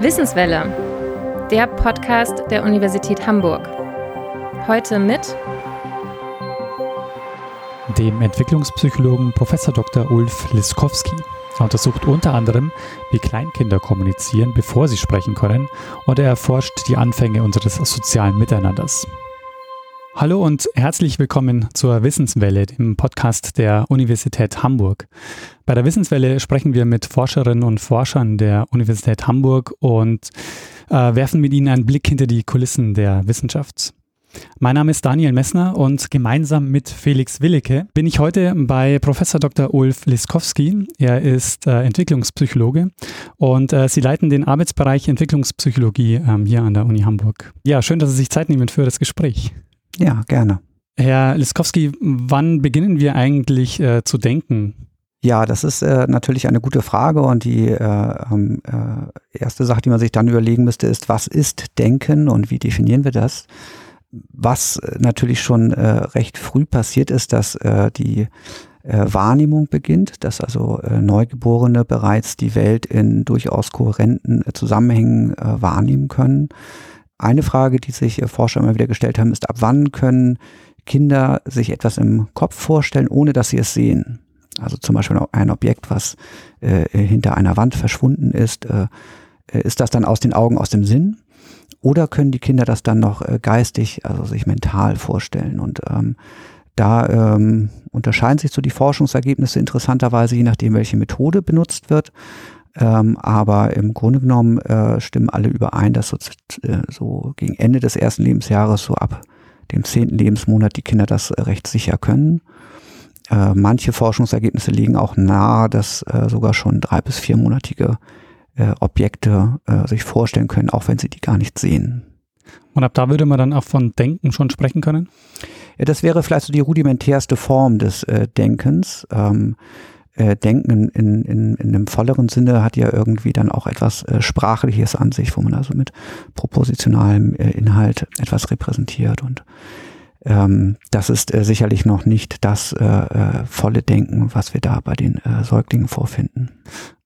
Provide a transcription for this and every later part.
Wissenswelle, der Podcast der Universität Hamburg. Heute mit dem Entwicklungspsychologen Prof. Dr. Ulf Liskowski. Er untersucht unter anderem, wie Kleinkinder kommunizieren, bevor sie sprechen können, und er erforscht die Anfänge unseres sozialen Miteinanders. Hallo und herzlich willkommen zur Wissenswelle, dem Podcast der Universität Hamburg. Bei der Wissenswelle sprechen wir mit Forscherinnen und Forschern der Universität Hamburg und äh, werfen mit ihnen einen Blick hinter die Kulissen der Wissenschaft. Mein Name ist Daniel Messner und gemeinsam mit Felix Willicke bin ich heute bei Professor Dr. Ulf Liskowski. Er ist äh, Entwicklungspsychologe und äh, Sie leiten den Arbeitsbereich Entwicklungspsychologie ähm, hier an der Uni Hamburg. Ja, schön, dass Sie sich Zeit nehmen für das Gespräch. Ja, gerne. Herr Liskowski, wann beginnen wir eigentlich äh, zu denken? Ja, das ist äh, natürlich eine gute Frage und die äh, ähm, äh, erste Sache, die man sich dann überlegen müsste, ist, was ist Denken und wie definieren wir das? Was äh, natürlich schon äh, recht früh passiert ist, dass äh, die äh, Wahrnehmung beginnt, dass also äh, Neugeborene bereits die Welt in durchaus kohärenten äh, Zusammenhängen äh, wahrnehmen können. Eine Frage, die sich äh, Forscher immer wieder gestellt haben, ist, ab wann können Kinder sich etwas im Kopf vorstellen, ohne dass sie es sehen? Also zum Beispiel ein Objekt, was äh, hinter einer Wand verschwunden ist, äh, ist das dann aus den Augen, aus dem Sinn? Oder können die Kinder das dann noch äh, geistig, also sich mental vorstellen? Und ähm, da ähm, unterscheiden sich so die Forschungsergebnisse interessanterweise, je nachdem, welche Methode benutzt wird. Ähm, aber im Grunde genommen äh, stimmen alle überein, dass so, äh, so gegen Ende des ersten Lebensjahres, so ab dem zehnten Lebensmonat, die Kinder das äh, recht sicher können. Äh, manche Forschungsergebnisse liegen auch nahe, dass äh, sogar schon drei- bis viermonatige äh, Objekte sich vorstellen können, auch wenn sie die gar nicht sehen. Und ab da würde man dann auch von Denken schon sprechen können? Ja, das wäre vielleicht so die rudimentärste Form des Denkens. Ähm, äh, Denken in, in, in einem volleren Sinne hat ja irgendwie dann auch etwas äh, Sprachliches an sich, wo man also mit propositionalem äh, Inhalt etwas repräsentiert und ähm, das ist äh, sicherlich noch nicht das äh, äh, volle Denken, was wir da bei den äh, Säuglingen vorfinden.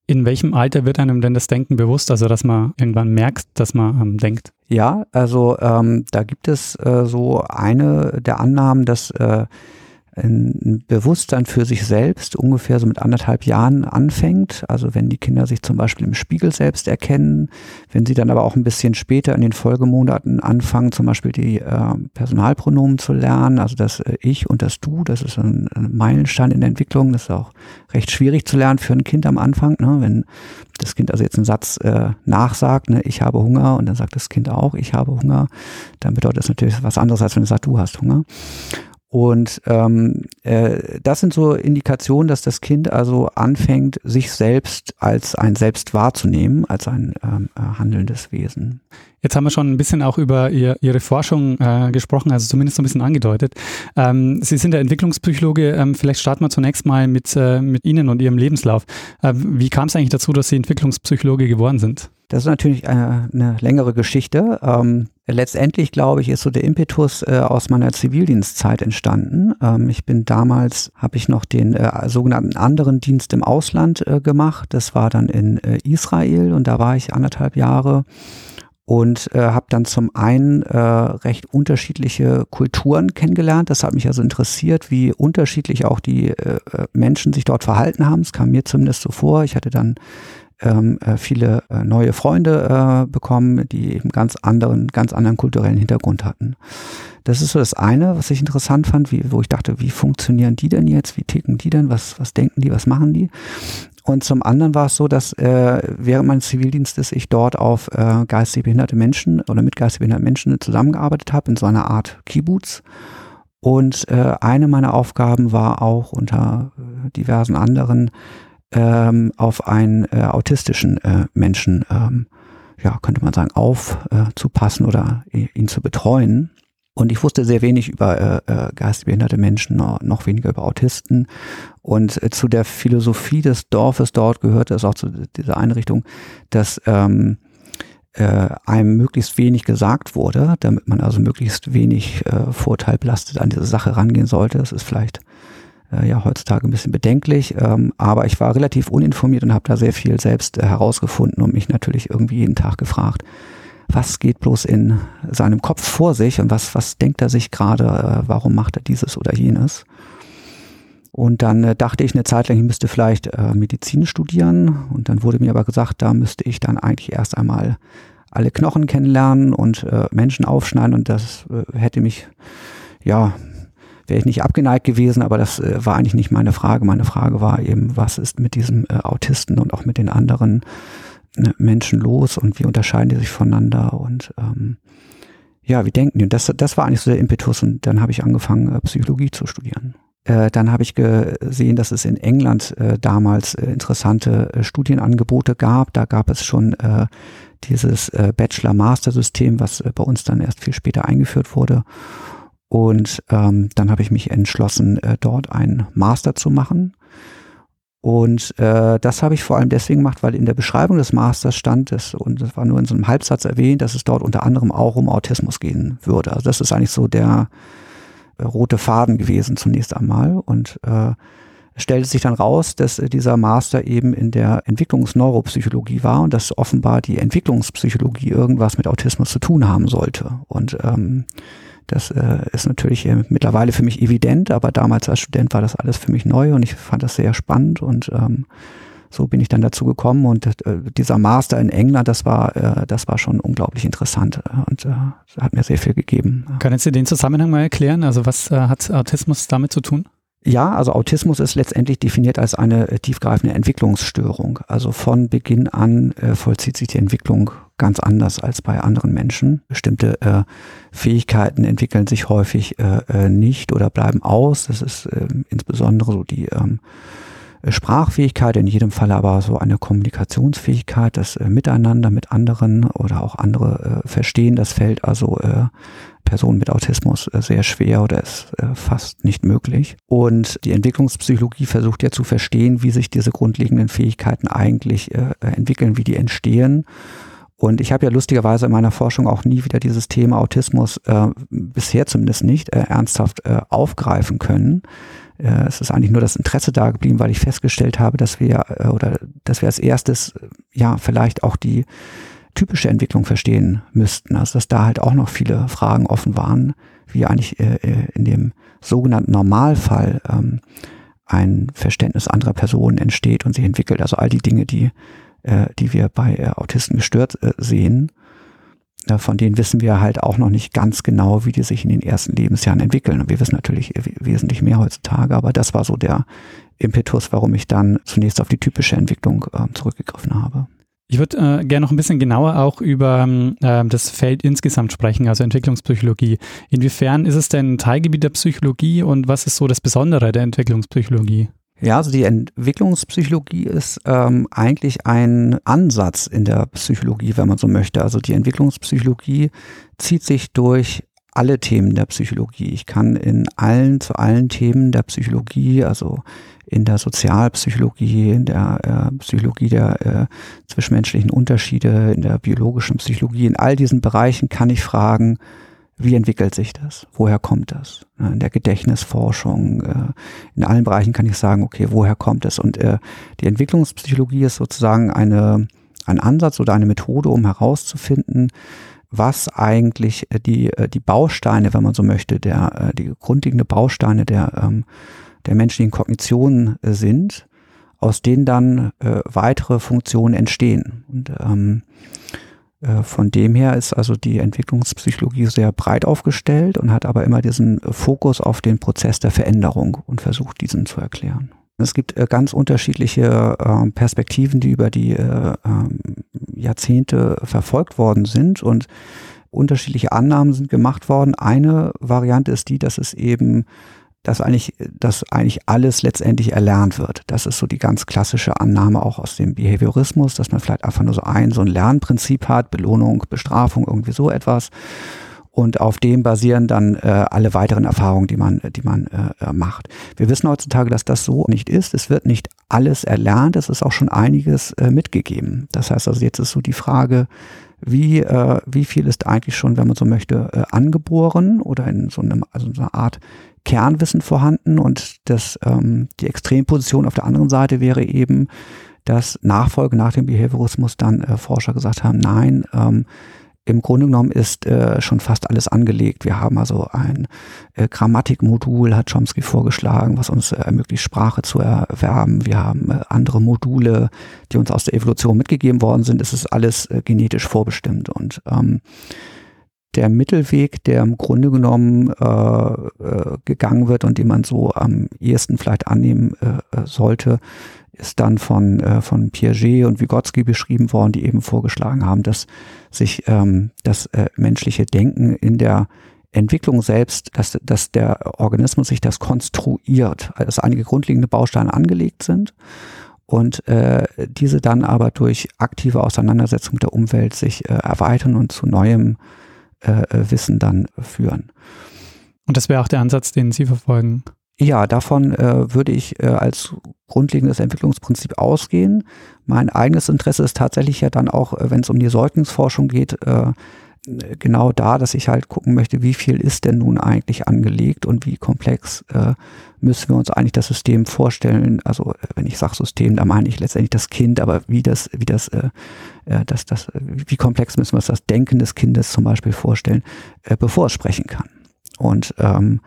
In welchem Alter wird einem denn das Denken bewusst, also dass man irgendwann merkt, dass man ähm, denkt? Ja, also ähm, da gibt es äh, so eine der Annahmen, dass äh, ein Bewusstsein für sich selbst ungefähr so mit anderthalb Jahren anfängt. Also wenn die Kinder sich zum Beispiel im Spiegel selbst erkennen, wenn sie dann aber auch ein bisschen später in den Folgemonaten anfangen, zum Beispiel die äh, Personalpronomen zu lernen, also das äh, Ich und das Du, das ist ein, ein, Meilenstein in der Entwicklung. Das ist auch recht schwierig zu lernen für ein Kind am Anfang. Ne? Wenn das Kind also jetzt einen Satz äh, nachsagt, ne, ich habe Hunger, und dann sagt das Kind auch, ich habe Hunger, dann bedeutet das natürlich was anderes, als wenn es sagt, du hast Hunger. Und ähm, äh, das sind so Indikationen, dass das Kind also anfängt, sich selbst als ein Selbst wahrzunehmen, als ein ähm, äh, handelndes Wesen. Jetzt haben wir schon ein bisschen auch über ihr, Ihre Forschung äh, gesprochen, also zumindest so ein bisschen angedeutet. Ähm, Sie sind der Entwicklungspsychologe. Ähm, vielleicht starten wir zunächst mal mit, äh, mit Ihnen und Ihrem Lebenslauf. Äh, wie kam es eigentlich dazu, dass Sie Entwicklungspsychologe geworden sind? Das ist natürlich eine, eine längere Geschichte. Ähm, letztendlich, glaube ich, ist so der Impetus äh, aus meiner Zivildienstzeit entstanden. Ähm, ich bin damals, habe ich noch den äh, sogenannten anderen Dienst im Ausland äh, gemacht. Das war dann in äh, Israel und da war ich anderthalb Jahre und äh, habe dann zum einen äh, recht unterschiedliche Kulturen kennengelernt. Das hat mich also interessiert, wie unterschiedlich auch die äh, Menschen sich dort verhalten haben. Es kam mir zumindest so vor. Ich hatte dann ähm, äh, viele äh, neue Freunde äh, bekommen, die eben ganz anderen, ganz anderen kulturellen Hintergrund hatten. Das ist so das eine, was ich interessant fand, wie, wo ich dachte, wie funktionieren die denn jetzt? Wie ticken die denn? Was, was denken die? Was machen die? Und zum anderen war es so, dass äh, während meines Zivildienstes ich dort auf äh, geistig behinderte Menschen oder mit geistig behinderten Menschen zusammengearbeitet habe, in so einer Art Kibbutz. Und äh, eine meiner Aufgaben war auch unter äh, diversen anderen ähm, auf einen äh, autistischen äh, Menschen, ähm, ja, könnte man sagen, aufzupassen äh, oder ihn zu betreuen. Und ich wusste sehr wenig über äh, äh geistbehinderte Menschen, noch weniger über Autisten. Und äh, zu der Philosophie des Dorfes dort gehörte es auch zu dieser Einrichtung, dass ähm, äh, einem möglichst wenig gesagt wurde, damit man also möglichst wenig äh, vorteilbelastet an diese Sache rangehen sollte. Das ist vielleicht äh, ja heutzutage ein bisschen bedenklich. Ähm, aber ich war relativ uninformiert und habe da sehr viel selbst äh, herausgefunden und mich natürlich irgendwie jeden Tag gefragt, was geht bloß in seinem Kopf vor sich und was, was denkt er sich gerade, äh, warum macht er dieses oder jenes. Und dann äh, dachte ich eine Zeit lang, ich müsste vielleicht äh, Medizin studieren. Und dann wurde mir aber gesagt, da müsste ich dann eigentlich erst einmal alle Knochen kennenlernen und äh, Menschen aufschneiden. Und das äh, hätte mich, ja, wäre ich nicht abgeneigt gewesen, aber das äh, war eigentlich nicht meine Frage. Meine Frage war eben, was ist mit diesem äh, Autisten und auch mit den anderen Ne, Menschen los und wie unterscheiden die sich voneinander und ähm, ja, wie denken die? Und das, das war eigentlich so der Impetus und dann habe ich angefangen, äh, Psychologie zu studieren. Äh, dann habe ich gesehen, dass es in England äh, damals äh, interessante Studienangebote gab. Da gab es schon dieses Bachelor-Master-System, was bei uns dann erst viel später eingeführt wurde. Und ähm, dann habe ich mich entschlossen, dort einen Master zu machen und äh, das habe ich vor allem deswegen gemacht, weil in der Beschreibung des Masters stand es, und das war nur in so einem Halbsatz erwähnt, dass es dort unter anderem auch um Autismus gehen würde. Also das ist eigentlich so der äh, rote Faden gewesen zunächst einmal. Und äh, stellte sich dann raus, dass äh, dieser Master eben in der Entwicklungsneuropsychologie war und dass offenbar die Entwicklungspsychologie irgendwas mit Autismus zu tun haben sollte. Und ähm, das äh, ist natürlich äh, mittlerweile für mich evident, aber damals als Student war das alles für mich neu und ich fand das sehr spannend und ähm, so bin ich dann dazu gekommen und äh, dieser Master in England, das war, äh, das war schon unglaublich interessant äh, und äh, hat mir sehr viel gegeben. Können Sie den Zusammenhang mal erklären? Also was äh, hat Autismus damit zu tun? Ja, also Autismus ist letztendlich definiert als eine äh, tiefgreifende Entwicklungsstörung. Also von Beginn an vollzieht sich die Entwicklung ganz anders als bei anderen Menschen. Bestimmte äh, Fähigkeiten entwickeln sich häufig äh, äh nicht oder bleiben aus. Das ist äh, insbesondere so die ähm, Sprachfähigkeit, in jedem Fall aber so eine Kommunikationsfähigkeit, das äh, Miteinander mit anderen oder auch andere äh, verstehen, das fällt also äh, Personen mit Autismus äh, sehr schwer oder ist äh, fast nicht möglich. Und die Entwicklungspsychologie versucht ja zu verstehen, wie sich diese grundlegenden Fähigkeiten eigentlich entwickeln, wie die entstehen und ich habe ja lustigerweise in meiner Forschung auch nie wieder dieses Thema Autismus, äh, bisher zumindest nicht, äh, ernsthaft äh, aufgreifen können. Äh, es ist eigentlich nur das Interesse da geblieben, weil ich festgestellt habe, dass wir äh, oder dass wir als erstes äh, ja vielleicht auch die typische Entwicklung verstehen müssten. Also dass da halt auch noch viele Fragen offen waren, wie eigentlich in dem sogenannten Normalfall ähm, ein Verständnis anderer Personen entsteht und sich entwickelt. Also all die Dinge, die äh, die wir bei äh, Autisten gestört äh, sehen, äh, von denen wissen wir halt auch noch nicht ganz genau, wie die sich in den ersten Lebensjahren entwickeln. Und wir wissen natürlich wesentlich mehr heutzutage, aber das war so der Impetus, warum ich dann zunächst auf die typische Entwicklung äh, zurückgegriffen habe. Ich würde äh, gerne noch ein bisschen genauer auch über äh, das Feld insgesamt sprechen, also Entwicklungspsychologie. Inwiefern ist es denn Teilgebiet der Psychologie und was ist so das Besondere der Entwicklungspsychologie? Ja, also die Entwicklungspsychologie ist ähm, eigentlich ein Ansatz in der Psychologie, wenn man so möchte. Also die Entwicklungspsychologie zieht sich durch alle Themen der Psychologie. Ich kann in allen, zu allen Themen der Psychologie, also in der Sozialpsychologie, in der äh, Psychologie der äh, zwischenmenschlichen Unterschiede, in der biologischen Psychologie, in all diesen Bereichen kann ich fragen, wie entwickelt sich das? Woher kommt das? In der Gedächtnisforschung, äh, in allen Bereichen kann ich sagen, okay, woher kommt es? Und äh, die Entwicklungspsychologie ist sozusagen eine, ein Ansatz oder eine Methode, um herauszufinden, was eigentlich äh, die, die Bausteine, wenn man so möchte, der, die grundlegende Bausteine der, ähm, der menschlichen Kognition sind, aus denen dann weitere Funktionen entstehen. Und ähm, äh, von dem her ist also die Entwicklungspsychologie sehr breit aufgestellt und hat aber immer diesen Fokus auf den Prozess der Veränderung und versucht diesen zu erklären. Es gibt äh, ganz unterschiedliche ähm, Perspektiven, die über die äh, ähm, Jahrzehnte verfolgt worden sind und unterschiedliche Annahmen sind gemacht worden. Eine Variante ist die, dass es eben dass eigentlich, dass eigentlich alles letztendlich erlernt wird. Das ist so die ganz klassische Annahme auch aus dem Behaviorismus, dass man vielleicht einfach nur so ein, so ein Lernprinzip hat, Belohnung, Bestrafung, irgendwie so etwas. Und auf dem basieren dann äh, alle weiteren Erfahrungen, die man, die man äh, macht. Wir wissen heutzutage, dass das so nicht ist. Es wird nicht alles erlernt, es ist auch schon einiges äh, mitgegeben. Das heißt also, jetzt ist so die Frage, wie, äh, wie viel ist eigentlich schon, wenn man so möchte, äh, angeboren oder in so, einem, also so einer Art Kernwissen vorhanden und das, ähm, die Extremposition auf der anderen Seite wäre eben, dass Nachfolge nach dem Behaviorismus dann äh, Forscher gesagt haben, nein, ähm, im Grunde genommen ist äh, schon fast alles angelegt. Wir haben also ein äh, Grammatikmodul, hat Chomsky vorgeschlagen, was uns äh, ermöglicht, Sprache zu erwerben. Wir haben äh, andere Module, die uns aus der Evolution mitgegeben worden sind. Es ist alles äh, genetisch vorbestimmt. Und ähm, der Mittelweg, der im Grunde genommen äh, äh, gegangen wird und den man so am ehesten vielleicht annehmen äh, sollte, ist dann von, äh, von Piaget und Vygotsky beschrieben worden, die eben vorgeschlagen haben, dass sich ähm, das äh, menschliche Denken in der Entwicklung selbst, dass, dass der Organismus sich das konstruiert, dass einige grundlegende Bausteine angelegt sind und äh, diese dann aber durch aktive Auseinandersetzung mit der Umwelt sich äh, erweitern und zu neuem äh, äh Wissen dann führen. Und das wäre auch der Ansatz, den Sie verfolgen. Ja, davon äh, würde ich äh, als grundlegendes Entwicklungsprinzip ausgehen. Mein eigenes Interesse ist tatsächlich ja dann auch, äh, wenn es um die Säuglingsforschung geht, äh, genau da, dass ich halt gucken möchte, wie viel ist denn nun eigentlich angelegt und wie komplex äh, müssen wir uns eigentlich das System vorstellen. Also äh, wenn ich sage System, da meine ich letztendlich das Kind, aber wie das, wie das, äh, äh das, das, wie komplex müssen wir uns das Denken des Kindes zum Beispiel vorstellen, äh, bevor es sprechen kann. Und ähm,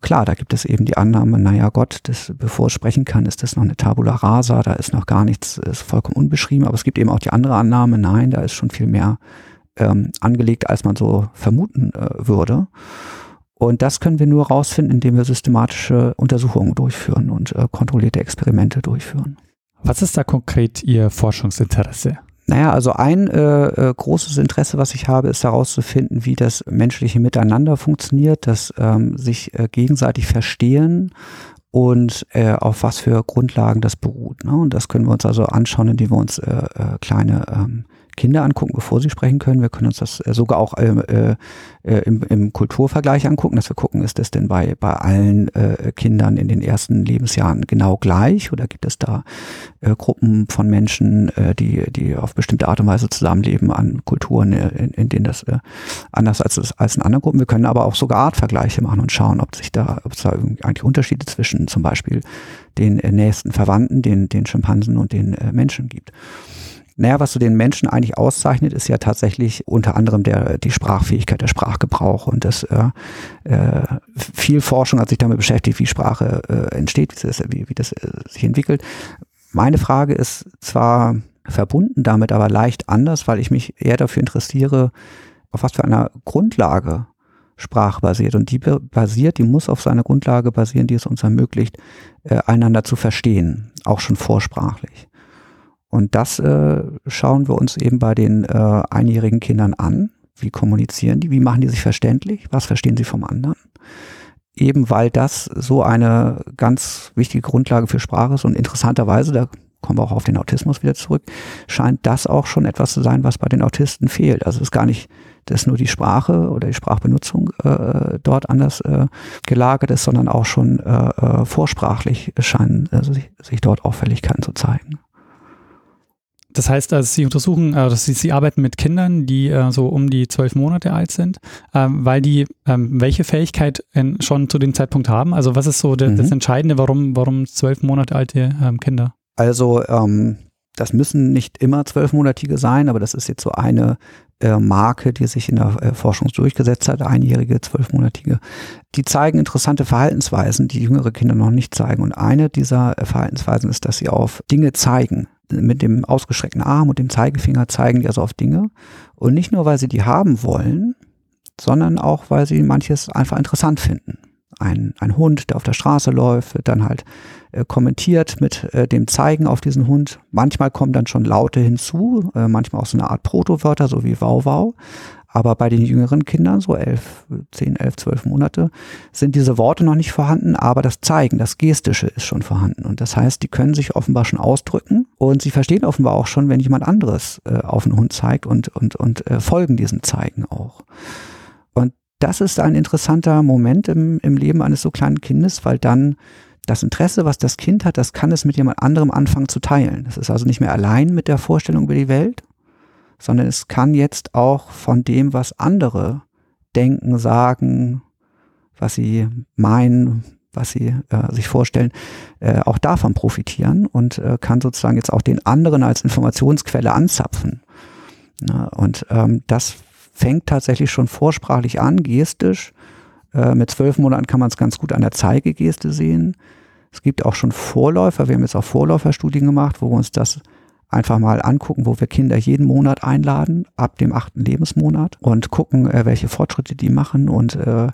Klar, da gibt es eben die Annahme, naja Gott, das, bevor es sprechen kann, ist das noch eine Tabula rasa, da ist noch gar nichts, ist vollkommen unbeschrieben, aber es gibt eben auch die andere Annahme, nein, da ist schon viel mehr ähm, angelegt, als man so vermuten äh, würde. Und das können wir nur rausfinden, indem wir systematische Untersuchungen durchführen und äh, kontrollierte Experimente durchführen. Was ist da konkret Ihr Forschungsinteresse? Naja, also ein äh, äh, großes Interesse, was ich habe, ist herauszufinden, wie das menschliche Miteinander funktioniert, das ähm, sich äh, gegenseitig verstehen und äh, auf was für Grundlagen das beruht. Ne? Und das können wir uns also anschauen, indem wir uns äh, äh, kleine ähm, Kinder angucken, bevor sie sprechen können. Wir können uns das äh, sogar auch äh, äh, im, im Kulturvergleich angucken, dass wir gucken, ist das denn bei, bei allen äh, Kindern in den ersten Lebensjahren genau gleich oder gibt es da äh, Gruppen von Menschen, äh, die, die auf bestimmte Art und Weise zusammenleben an Kulturen, in, in denen das anders als, als in anderen Gruppen. Wir können aber auch sogar Artvergleiche machen und schauen, ob sich da, ob es da eigentlich Unterschiede zwischen zum Beispiel den nächsten Verwandten, den, den Schimpansen und den Menschen gibt. Naja, was so den Menschen eigentlich auszeichnet, ist ja tatsächlich unter anderem der, die Sprachfähigkeit, der Sprachgebrauch und das äh, äh, viel Forschung hat sich damit beschäftigt, wie Sprache äh, entsteht, wie das, wie, wie das äh, sich entwickelt. Meine Frage ist zwar verbunden damit, aber leicht anders, weil ich mich eher dafür interessiere, auf was für einer Grundlage Sprache basiert. Und die basiert, die muss auf seiner Grundlage basieren, die es uns ermöglicht, äh, einander zu verstehen, auch schon vorsprachlich. Und das äh, schauen wir uns eben bei den äh, einjährigen Kindern an. Wie kommunizieren die? Wie machen die sich verständlich? Was verstehen sie vom anderen? Eben weil das so eine ganz wichtige Grundlage für Sprache ist und interessanterweise, da kommen wir auch auf den Autismus wieder zurück, scheint das auch schon etwas zu sein, was bei den Autisten fehlt. Also es ist gar nicht, dass nur die Sprache oder die Sprachbenutzung äh, dort anders äh, gelagert ist, sondern auch schon äh, äh vorsprachlich scheinen also sich, sich dort Auffälligkeiten zu zeigen. Das heißt, also Sie untersuchen, also Sie, Sie arbeiten mit Kindern, die äh, so um die zwölf Monate alt sind, ähm, weil die ähm, welche Fähigkeit in, schon zu dem Zeitpunkt haben? Also was ist so de, mhm. das Entscheidende, warum warum zwölf Monate alte ähm, Kinder? Also ähm, das müssen nicht immer zwölfmonatige sein, aber das ist jetzt so eine äh, Marke, die sich in der äh, Forschung durchgesetzt hat, einjährige, zwölfmonatige. Die zeigen interessante Verhaltensweisen, die jüngere Kinder noch nicht zeigen. Und eine dieser äh, Verhaltensweisen ist, dass sie auf Dinge zeigen mit dem ausgestreckten Arm und dem Zeigefinger zeigen die also auf Dinge. Und nicht nur, weil sie die haben wollen, sondern auch, weil sie manches einfach interessant finden. Ein, ein Hund, der auf der Straße läuft, wird dann halt äh, kommentiert mit äh, dem Zeigen auf diesen Hund. Manchmal kommen dann schon Laute hinzu, äh, manchmal auch so eine Art Protowörter, so wie Wow Wow. Aber bei den jüngeren Kindern, so elf, zehn, elf, zwölf Monate, sind diese Worte noch nicht vorhanden, aber das Zeigen, das Gestische ist schon vorhanden. Und das heißt, die können sich offenbar schon ausdrücken und sie verstehen offenbar auch schon, wenn jemand anderes äh, auf einen Hund zeigt und, und, und äh, folgen diesem Zeigen auch. Und das ist ein interessanter Moment im, im Leben eines so kleinen Kindes, weil dann das Interesse, was das Kind hat, das kann es mit jemand anderem anfangen zu teilen. Es ist also nicht mehr allein mit der Vorstellung über die Welt, sondern es kann jetzt auch von dem, was andere denken, sagen, was sie meinen, was sie äh, sich vorstellen, äh, auch davon profitieren und äh, kann sozusagen jetzt auch den anderen als Informationsquelle anzapfen. Na, und ähm, das fängt tatsächlich schon vorsprachlich an, gestisch. Äh, mit zwölf Monaten kann man es ganz gut an der Zeigegeste sehen. Es gibt auch schon Vorläufer, wir haben jetzt auch Vorläuferstudien gemacht, wo wir uns das einfach mal angucken, wo wir Kinder jeden Monat einladen, ab dem achten Lebensmonat und gucken, äh, welche Fortschritte die machen. Und äh,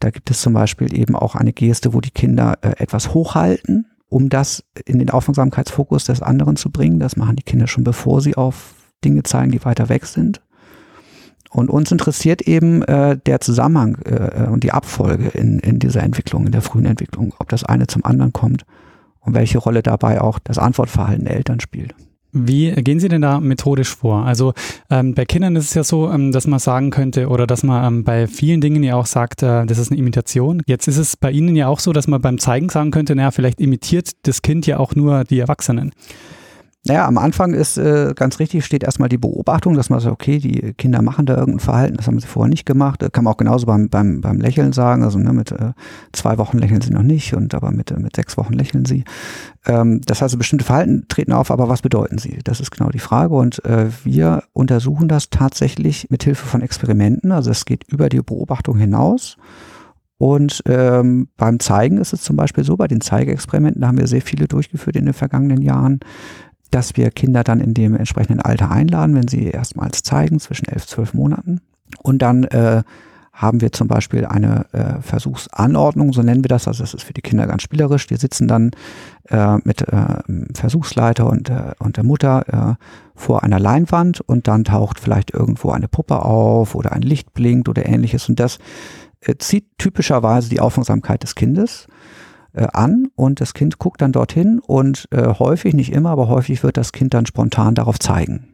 da gibt es zum Beispiel eben auch eine Geste, wo die Kinder äh, etwas hochhalten, um das in den Aufmerksamkeitsfokus des anderen zu bringen. Das machen die Kinder schon, bevor sie auf Dinge zeigen, die weiter weg sind. Und uns interessiert eben äh, der Zusammenhang äh, und die Abfolge in, in dieser Entwicklung, in der frühen Entwicklung, ob das eine zum anderen kommt und welche Rolle dabei auch das Antwortverhalten der Eltern spielt. Wie gehen Sie denn da methodisch vor? Also ähm, bei Kindern ist es ja so, ähm, dass man sagen könnte oder dass man ähm, bei vielen Dingen ja auch sagt, äh, das ist eine Imitation. Jetzt ist es bei Ihnen ja auch so, dass man beim Zeigen sagen könnte, naja, vielleicht imitiert das Kind ja auch nur die Erwachsenen. Naja, am Anfang ist äh, ganz richtig, steht erstmal die Beobachtung, dass man sagt, okay, die Kinder machen da irgendein Verhalten, das haben sie vorher nicht gemacht. Kann man auch genauso beim, beim, beim Lächeln sagen, also ne, mit äh, zwei Wochen lächeln sie noch nicht und aber mit, äh, mit sechs Wochen lächeln sie. Ähm, das heißt, bestimmte Verhalten treten auf, aber was bedeuten sie? Das ist genau die Frage und äh, wir untersuchen das tatsächlich mit Hilfe von Experimenten, also es geht über die Beobachtung hinaus. Und ähm, beim Zeigen ist es zum Beispiel so, bei den Zeigeexperimenten, da haben wir sehr viele durchgeführt in den vergangenen Jahren, dass wir Kinder dann in dem entsprechenden Alter einladen, wenn sie erstmals zeigen, zwischen elf, zwölf Monaten. Und dann äh, haben wir zum Beispiel eine äh, Versuchsanordnung, so nennen wir das, also das ist für die Kinder ganz spielerisch. Die sitzen dann äh, mit äh, Versuchsleiter und, äh, und der Mutter äh, vor einer Leinwand und dann taucht vielleicht irgendwo eine Puppe auf oder ein Licht blinkt oder ähnliches und das äh, zieht typischerweise die Aufmerksamkeit des Kindes an und das Kind guckt dann dorthin und äh, häufig, nicht immer, aber häufig wird das Kind dann spontan darauf zeigen.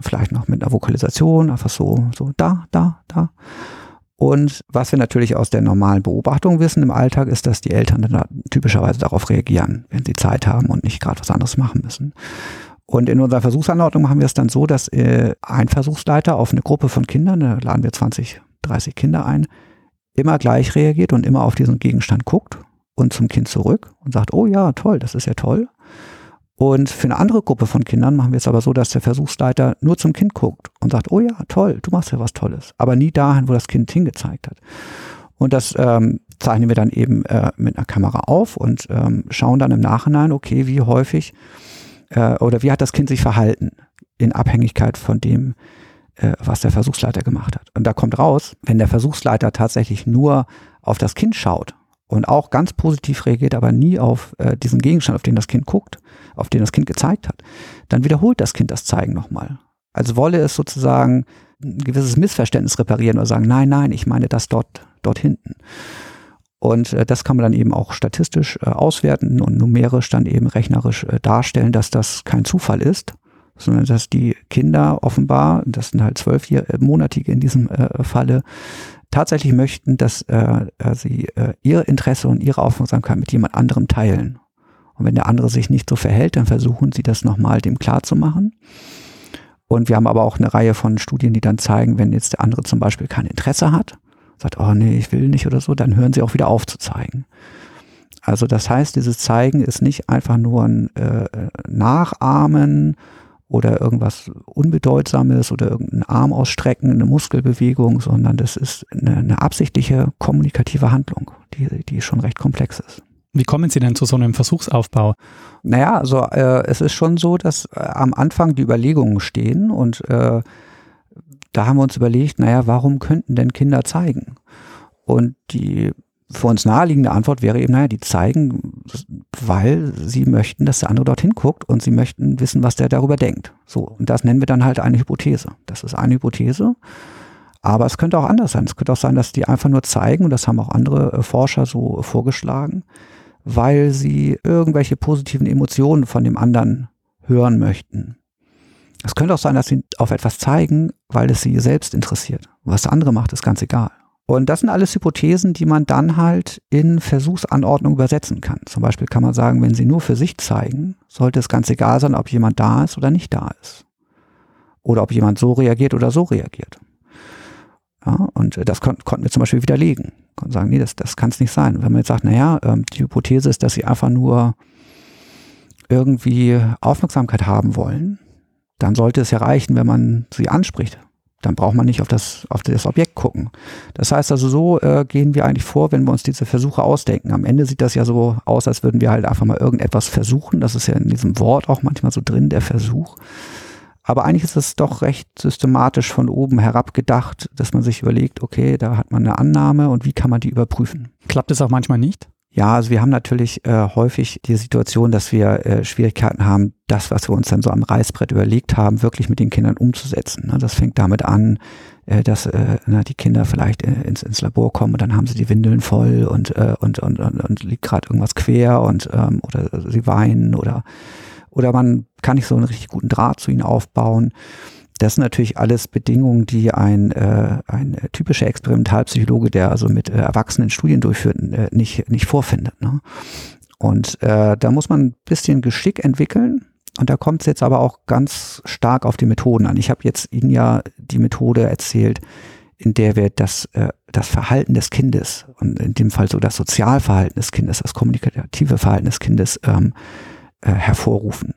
Vielleicht noch mit einer Vokalisation, einfach so, so da, da, da. Und was wir natürlich aus der normalen Beobachtung wissen im Alltag, ist, dass die Eltern dann typischerweise darauf reagieren, wenn sie Zeit haben und nicht gerade was anderes machen müssen. Und in unserer Versuchsanordnung machen wir es dann so, dass äh, ein Versuchsleiter auf eine Gruppe von Kindern, da laden wir 20, 30 Kinder ein, immer gleich reagiert und immer auf diesen Gegenstand guckt und zum Kind zurück und sagt, oh ja, toll, das ist ja toll. Und für eine andere Gruppe von Kindern machen wir es aber so, dass der Versuchsleiter nur zum Kind guckt und sagt, oh ja, toll, du machst ja was Tolles, aber nie dahin, wo das Kind hingezeigt hat. Und das ähm, zeichnen wir dann eben äh, mit einer Kamera auf und ähm, schauen dann im Nachhinein, okay, wie häufig äh, oder wie hat das Kind sich verhalten in Abhängigkeit von dem, äh, was der Versuchsleiter gemacht hat. Und da kommt raus, wenn der Versuchsleiter tatsächlich nur auf das Kind schaut und auch ganz positiv reagiert, aber nie auf äh, diesen Gegenstand, auf den das Kind guckt, auf den das Kind gezeigt hat, dann wiederholt das Kind das Zeigen nochmal. Also wolle es sozusagen ein gewisses Missverständnis reparieren oder sagen, nein, nein, ich meine das dort, dort hinten. Und äh, das kann man dann eben auch statistisch äh, auswerten und numerisch dann eben rechnerisch äh, darstellen, dass das kein Zufall ist, sondern dass die Kinder offenbar, das sind halt zwölfmonatige in diesem äh, Falle, tatsächlich möchten, dass äh, äh, sie äh, ihr Interesse und ihre Aufmerksamkeit mit jemand anderem teilen. Und wenn der andere sich nicht so verhält, dann versuchen sie das nochmal dem klarzumachen. Und wir haben aber auch eine Reihe von Studien, die dann zeigen, wenn jetzt der andere zum Beispiel kein Interesse hat, sagt, oh nee, ich will nicht oder so, dann hören sie auch wieder auf zu zeigen. Also das heißt, dieses Zeigen ist nicht einfach nur ein äh, Nachahmen oder irgendwas Unbedeutsames oder irgendeinen Arm ausstrecken, eine Muskelbewegung, sondern das ist eine, eine absichtliche kommunikative Handlung, die, die schon recht komplex ist. Wie kommen Sie denn zu so einem Versuchsaufbau? Naja, also äh, es ist schon so, dass äh, am Anfang die Überlegungen stehen und äh, da haben wir uns überlegt, naja, warum könnten denn Kinder zeigen? Und die für uns naheliegende Antwort wäre eben, naja, die zeigen, weil sie möchten, dass der andere dorthin guckt und sie möchten wissen, was der darüber denkt. So, und das nennen wir dann halt eine Hypothese. Das ist eine Hypothese. Aber es könnte auch anders sein. Es könnte auch sein, dass die einfach nur zeigen, und das haben auch andere äh, Forscher so vorgeschlagen, weil sie irgendwelche positiven Emotionen von dem anderen hören möchten. Es könnte auch sein, dass sie auf etwas zeigen, weil es sie selbst interessiert. Was der andere macht, ist ganz egal. Und das sind alles Hypothesen, die man dann halt in Versuchsanordnung übersetzen kann. Zum Beispiel kann man sagen, wenn sie nur für sich zeigen, sollte es ganz egal sein, ob jemand da ist oder nicht da ist. Oder ob jemand so reagiert oder so reagiert. Ja, und das kon konnten wir zum Beispiel widerlegen. Und sagen, nee, das, das kann es nicht sein. wenn man jetzt sagt, naja, ähm, die Hypothese ist, dass sie einfach nur irgendwie Aufmerksamkeit haben wollen, dann sollte es ja reichen, wenn man sie anspricht. Dann braucht man nicht auf das, auf das Objekt gucken. Das heißt also, so äh, gehen wir eigentlich vor, wenn wir uns diese Versuche ausdenken. Am Ende sieht das ja so aus, als würden wir halt einfach mal irgendetwas versuchen. Das ist ja in diesem Wort auch manchmal so drin, der Versuch. Aber eigentlich ist es doch recht systematisch von oben herab gedacht, dass man sich überlegt, okay, da hat man eine Annahme und wie kann man die überprüfen? Klappt es auch manchmal nicht? Ja, also wir haben natürlich äh, häufig die Situation, dass wir äh, Schwierigkeiten haben, das, was wir uns dann so am Reißbrett überlegt haben, wirklich mit den Kindern umzusetzen. Ne? Das fängt damit an, äh, dass äh, na, die Kinder vielleicht äh, ins, ins Labor kommen und dann haben sie die Windeln voll und, äh, und, und, und, und liegt gerade irgendwas quer und ähm, oder sie weinen oder oder man kann nicht so einen richtig guten Draht zu ihnen aufbauen. Das sind natürlich alles Bedingungen, die ein, äh, ein typischer Experimentalpsychologe, der also mit äh, Erwachsenen Studien durchführt, äh, nicht, nicht vorfindet. Ne? Und äh, da muss man ein bisschen Geschick entwickeln. Und da kommt es jetzt aber auch ganz stark auf die Methoden an. Ich habe jetzt Ihnen ja die Methode erzählt, in der wir das, äh, das Verhalten des Kindes und in dem Fall so das Sozialverhalten des Kindes, das kommunikative Verhalten des Kindes ähm, äh, hervorrufen.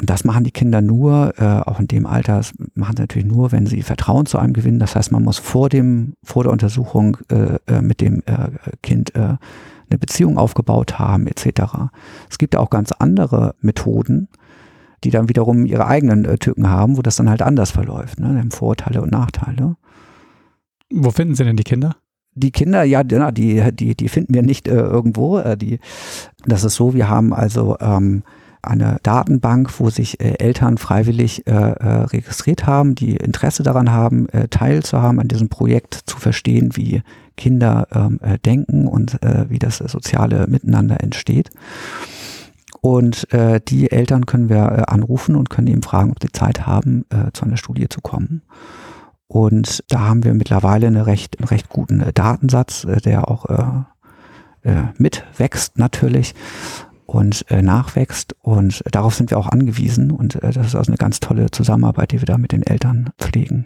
Und das machen die Kinder nur, äh, auch in dem Alter, machen sie natürlich nur, wenn sie Vertrauen zu einem gewinnen. Das heißt, man muss vor dem, vor der Untersuchung äh, äh, mit dem äh, Kind äh, eine Beziehung aufgebaut haben, etc. Es gibt auch ganz andere Methoden, die dann wiederum ihre eigenen äh, Tücken haben, wo das dann halt anders verläuft. Ne? Haben Vorteile und Nachteile. Wo finden Sie denn die Kinder? Die Kinder, ja, die, die, die finden wir nicht äh, irgendwo. Äh, die, das ist so, wir haben also ähm, eine Datenbank, wo sich äh, Eltern freiwillig äh, äh, registriert haben, die Interesse daran haben, äh, teilzuhaben an diesem Projekt, zu verstehen, wie Kinder ähm, äh, denken und äh, wie das soziale Miteinander entsteht. Und die Eltern können wir anrufen und können eben fragen, ob sie Zeit haben, zu einer Studie zu kommen. Und da haben wir mittlerweile eine recht, einen recht guten Datensatz, der auch mitwächst natürlich und äh, nachwächst. Und darauf sind wir auch angewiesen. Und äh, das ist also eine ganz tolle Zusammenarbeit, die wir da mit den Eltern pflegen.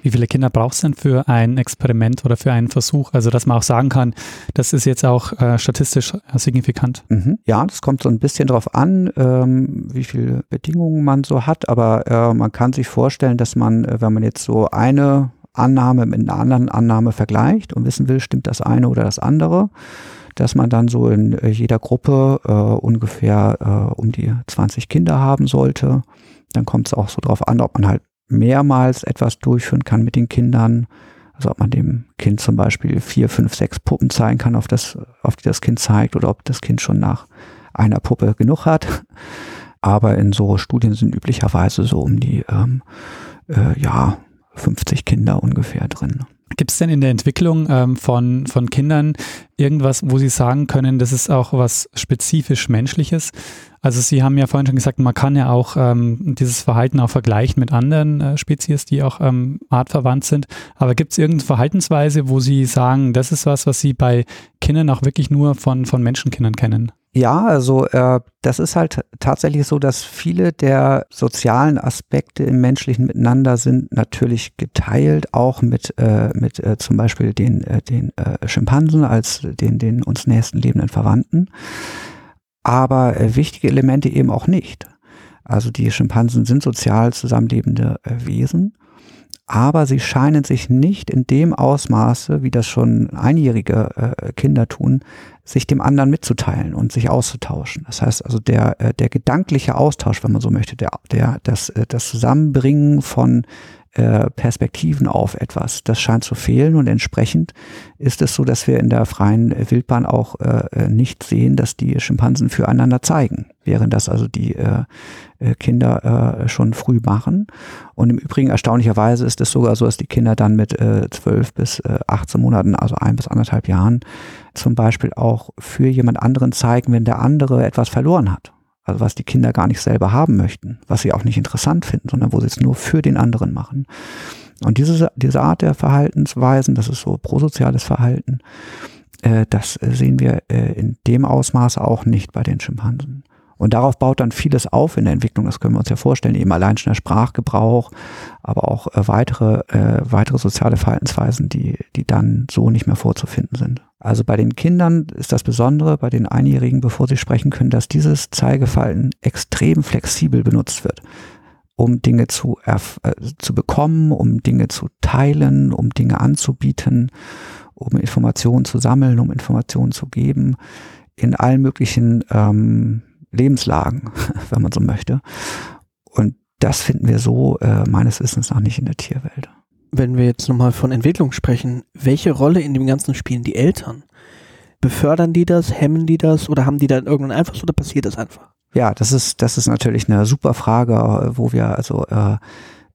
Wie viele Kinder braucht es denn für ein Experiment oder für einen Versuch? Also, dass man auch sagen kann, das ist jetzt auch äh, statistisch signifikant. Mhm. Ja, das kommt so ein bisschen drauf an, ähm, wie viele Bedingungen man so hat. Aber äh, man kann sich vorstellen, dass man, äh, wenn man jetzt so eine Annahme mit einer anderen Annahme vergleicht und wissen will, stimmt das eine oder das andere, dass man dann so in äh, jeder Gruppe äh, ungefähr äh, um die 20 Kinder haben sollte. Dann kommt es auch so drauf an, ob man halt mehrmals etwas durchführen kann mit den Kindern. Also ob man dem Kind zum Beispiel vier, fünf, sechs Puppen zeigen kann, auf, das, auf die das Kind zeigt, oder ob das Kind schon nach einer Puppe genug hat. Aber in so Studien sind üblicherweise so um die ähm, äh, ja 50 Kinder ungefähr drin. Gibt es denn in der Entwicklung ähm, von, von Kindern irgendwas, wo Sie sagen können, das ist auch was spezifisch Menschliches? Also Sie haben ja vorhin schon gesagt, man kann ja auch ähm, dieses Verhalten auch vergleichen mit anderen äh, Spezies, die auch ähm, artverwandt sind. Aber gibt es irgendeine Verhaltensweise, wo Sie sagen, das ist was, was Sie bei Kindern auch wirklich nur von, von Menschenkindern kennen? Ja, also äh, das ist halt tatsächlich so, dass viele der sozialen Aspekte im menschlichen Miteinander sind natürlich geteilt, auch mit, äh, mit äh, zum Beispiel den, äh, den äh, Schimpansen als den, den uns nächsten lebenden Verwandten. Aber äh, wichtige Elemente eben auch nicht. Also die Schimpansen sind sozial zusammenlebende äh, Wesen aber sie scheinen sich nicht in dem Ausmaße, wie das schon einjährige äh, Kinder tun, sich dem anderen mitzuteilen und sich auszutauschen. Das heißt also der, äh, der gedankliche Austausch, wenn man so möchte, der, der, das, äh, das Zusammenbringen von äh, Perspektiven auf etwas. Das scheint zu fehlen und entsprechend ist es so, dass wir in der freien Wildbahn auch äh, nicht sehen, dass die Schimpansen füreinander zeigen, während das also die äh, Kinder äh, schon früh machen. Und im Übrigen erstaunlicherweise ist es sogar so, dass die Kinder dann mit 12 bis äh, 18 Monaten, also ein bis anderthalb Jahren, zum Beispiel auch für jemand anderen zeigen, wenn der andere etwas verloren hat. Also was die Kinder gar nicht selber haben möchten, was sie auch nicht interessant finden, sondern wo sie es nur für den anderen machen. Und diese, diese Art der Verhaltensweisen, das ist so prosoziales Verhalten, äh, das sehen wir äh, in dem Ausmaß auch nicht bei den Schimpansen. Und darauf baut dann vieles auf in der Entwicklung, das können wir uns ja vorstellen, eben allein schon der Sprachgebrauch, aber auch äh, weitere, äh, weitere soziale Verhaltensweisen, die, die dann so nicht mehr vorzufinden sind. Also bei den Kindern ist das Besondere, bei den Einjährigen, bevor sie sprechen können, dass dieses Zeigeverhalten extrem flexibel benutzt wird um Dinge zu, äh, zu bekommen, um Dinge zu teilen, um Dinge anzubieten, um Informationen zu sammeln, um Informationen zu geben, in allen möglichen ähm, Lebenslagen, wenn man so möchte. Und das finden wir so äh, meines Wissens noch nicht in der Tierwelt. Wenn wir jetzt nochmal von Entwicklung sprechen, welche Rolle in dem Ganzen spielen die Eltern? Befördern die das, hemmen die das oder haben die da irgendeinen Einfluss oder passiert das einfach? Ja, das ist, das ist natürlich eine super Frage, wo wir also äh,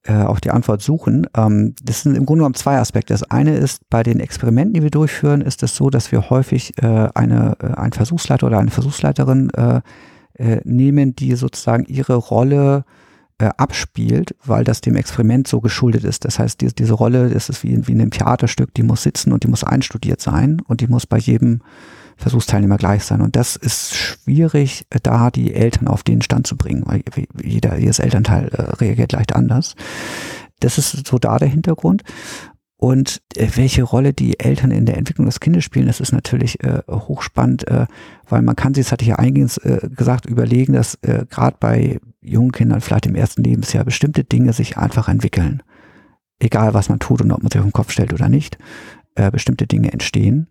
äh, auch die Antwort suchen. Ähm, das sind im Grunde genommen zwei Aspekte. Das eine ist, bei den Experimenten, die wir durchführen, ist es so, dass wir häufig äh, eine, äh, ein Versuchsleiter oder eine Versuchsleiterin äh, nehmen, die sozusagen ihre Rolle äh, abspielt, weil das dem Experiment so geschuldet ist. Das heißt, die, diese Rolle, das ist wie, wie in einem Theaterstück, die muss sitzen und die muss einstudiert sein und die muss bei jedem Versuchsteilnehmer gleich sein. Und das ist schwierig, äh, da die Eltern auf den Stand zu bringen, weil jeder, jedes Elternteil äh, reagiert leicht anders. Das ist so da der Hintergrund. Und äh, welche Rolle die Eltern in der Entwicklung des Kindes spielen, das ist natürlich äh, hochspannend, äh, weil man kann sich, das hatte ich ja eingehend äh, gesagt, überlegen, dass äh, gerade bei jungen Kindern vielleicht im ersten Lebensjahr bestimmte Dinge sich einfach entwickeln. Egal, was man tut und ob man sich auf den Kopf stellt oder nicht, äh, bestimmte Dinge entstehen.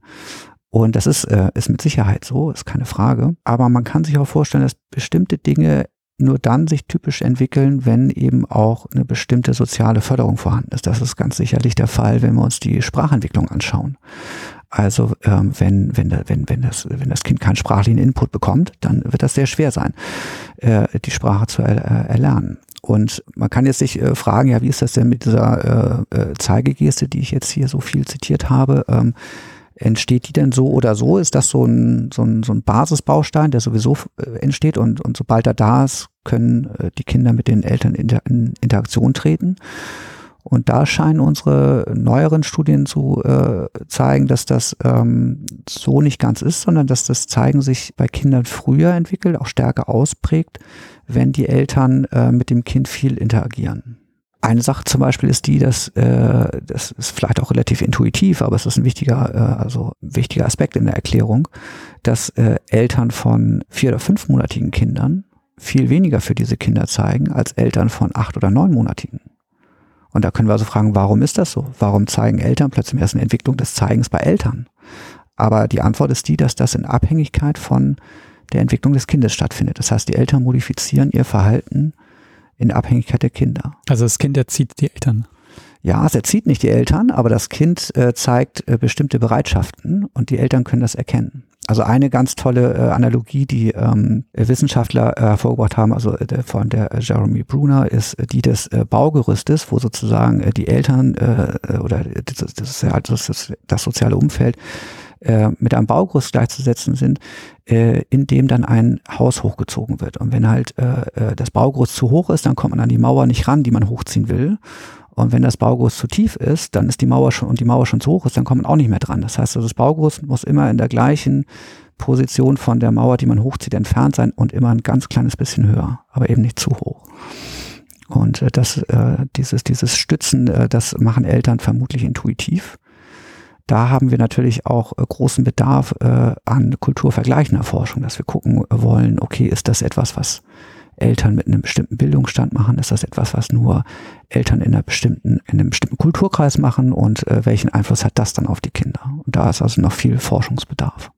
Und das ist, äh, ist mit Sicherheit so, ist keine Frage. Aber man kann sich auch vorstellen, dass bestimmte Dinge nur dann sich typisch entwickeln, wenn eben auch eine bestimmte soziale Förderung vorhanden ist. Das ist ganz sicherlich der Fall, wenn wir uns die Sprachentwicklung anschauen. Also ähm, wenn, wenn, wenn, wenn, das, wenn das Kind keinen sprachlichen Input bekommt, dann wird das sehr schwer sein, äh, die Sprache zu er, äh, erlernen. Und man kann jetzt sich äh, fragen, ja, wie ist das denn mit dieser äh, äh, Zeigegeste, die ich jetzt hier so viel zitiert habe? Ähm, Entsteht die denn so oder so? Ist das so ein, so ein, so ein Basisbaustein, der sowieso äh, entsteht und, und sobald er da ist, können äh, die Kinder mit den Eltern in, in Interaktion treten? Und da scheinen unsere neueren Studien zu äh, zeigen, dass das ähm, so nicht ganz ist, sondern dass das Zeigen sich bei Kindern früher entwickelt, auch stärker ausprägt, wenn die Eltern äh, mit dem Kind viel interagieren. Eine Sache zum Beispiel ist die, dass äh, das ist vielleicht auch relativ intuitiv, aber es ist ein wichtiger, äh, also wichtiger Aspekt in der Erklärung, dass äh, Eltern von vier oder fünfmonatigen Kindern viel weniger für diese Kinder zeigen als Eltern von acht oder neunmonatigen. Und da können wir also fragen, warum ist das so? Warum zeigen Eltern plötzlich erst eine Entwicklung des Zeigens bei Eltern? Aber die Antwort ist die, dass das in Abhängigkeit von der Entwicklung des Kindes stattfindet. Das heißt, die Eltern modifizieren ihr Verhalten in Abhängigkeit der Kinder. Also das Kind erzieht die Eltern. Ja, es erzieht nicht die Eltern, aber das Kind äh, zeigt äh, bestimmte Bereitschaften und die Eltern können das erkennen. Also eine ganz tolle äh, Analogie, die ähm, Wissenschaftler äh, hervorgebracht haben, also äh, von der äh, Jeremy Bruner, ist die des Baugerüstes, wo sozusagen die Eltern oder das, das ist ja halt das, das soziale Umfeld äh, mit einem Baugerüst gleichzusetzen sind, äh, in dem dann ein Haus hochgezogen wird. Und wenn halt äh, äh, das Baugerüst zu hoch ist, dann kommt man an die Mauer nicht ran, die man hochziehen will. Und wenn das Baugerüst zu tief ist, dann ist die Mauer schon und die Mauer schon zu hoch ist, dann kommt man auch nicht mehr dran. Das heißt, also das Baugerüst muss immer in der gleichen Position von der Mauer, die man hochzieht, entfernt sein und immer ein ganz kleines bisschen höher, aber eben nicht zu hoch. Und äh, das, äh, dieses, dieses Stützen, äh, das machen Eltern vermutlich intuitiv. Da haben wir natürlich auch äh, großen Bedarf äh, an kulturvergleichender Forschung, dass wir gucken wollen, okay, ist das etwas, was Eltern mit einem bestimmten Bildungsstand machen? Ist das etwas, was nur Eltern in, einer bestimmten, in einem bestimmten Kulturkreis machen? Und äh, welchen Einfluss hat das dann auf die Kinder? Und da ist also noch viel Forschungsbedarf.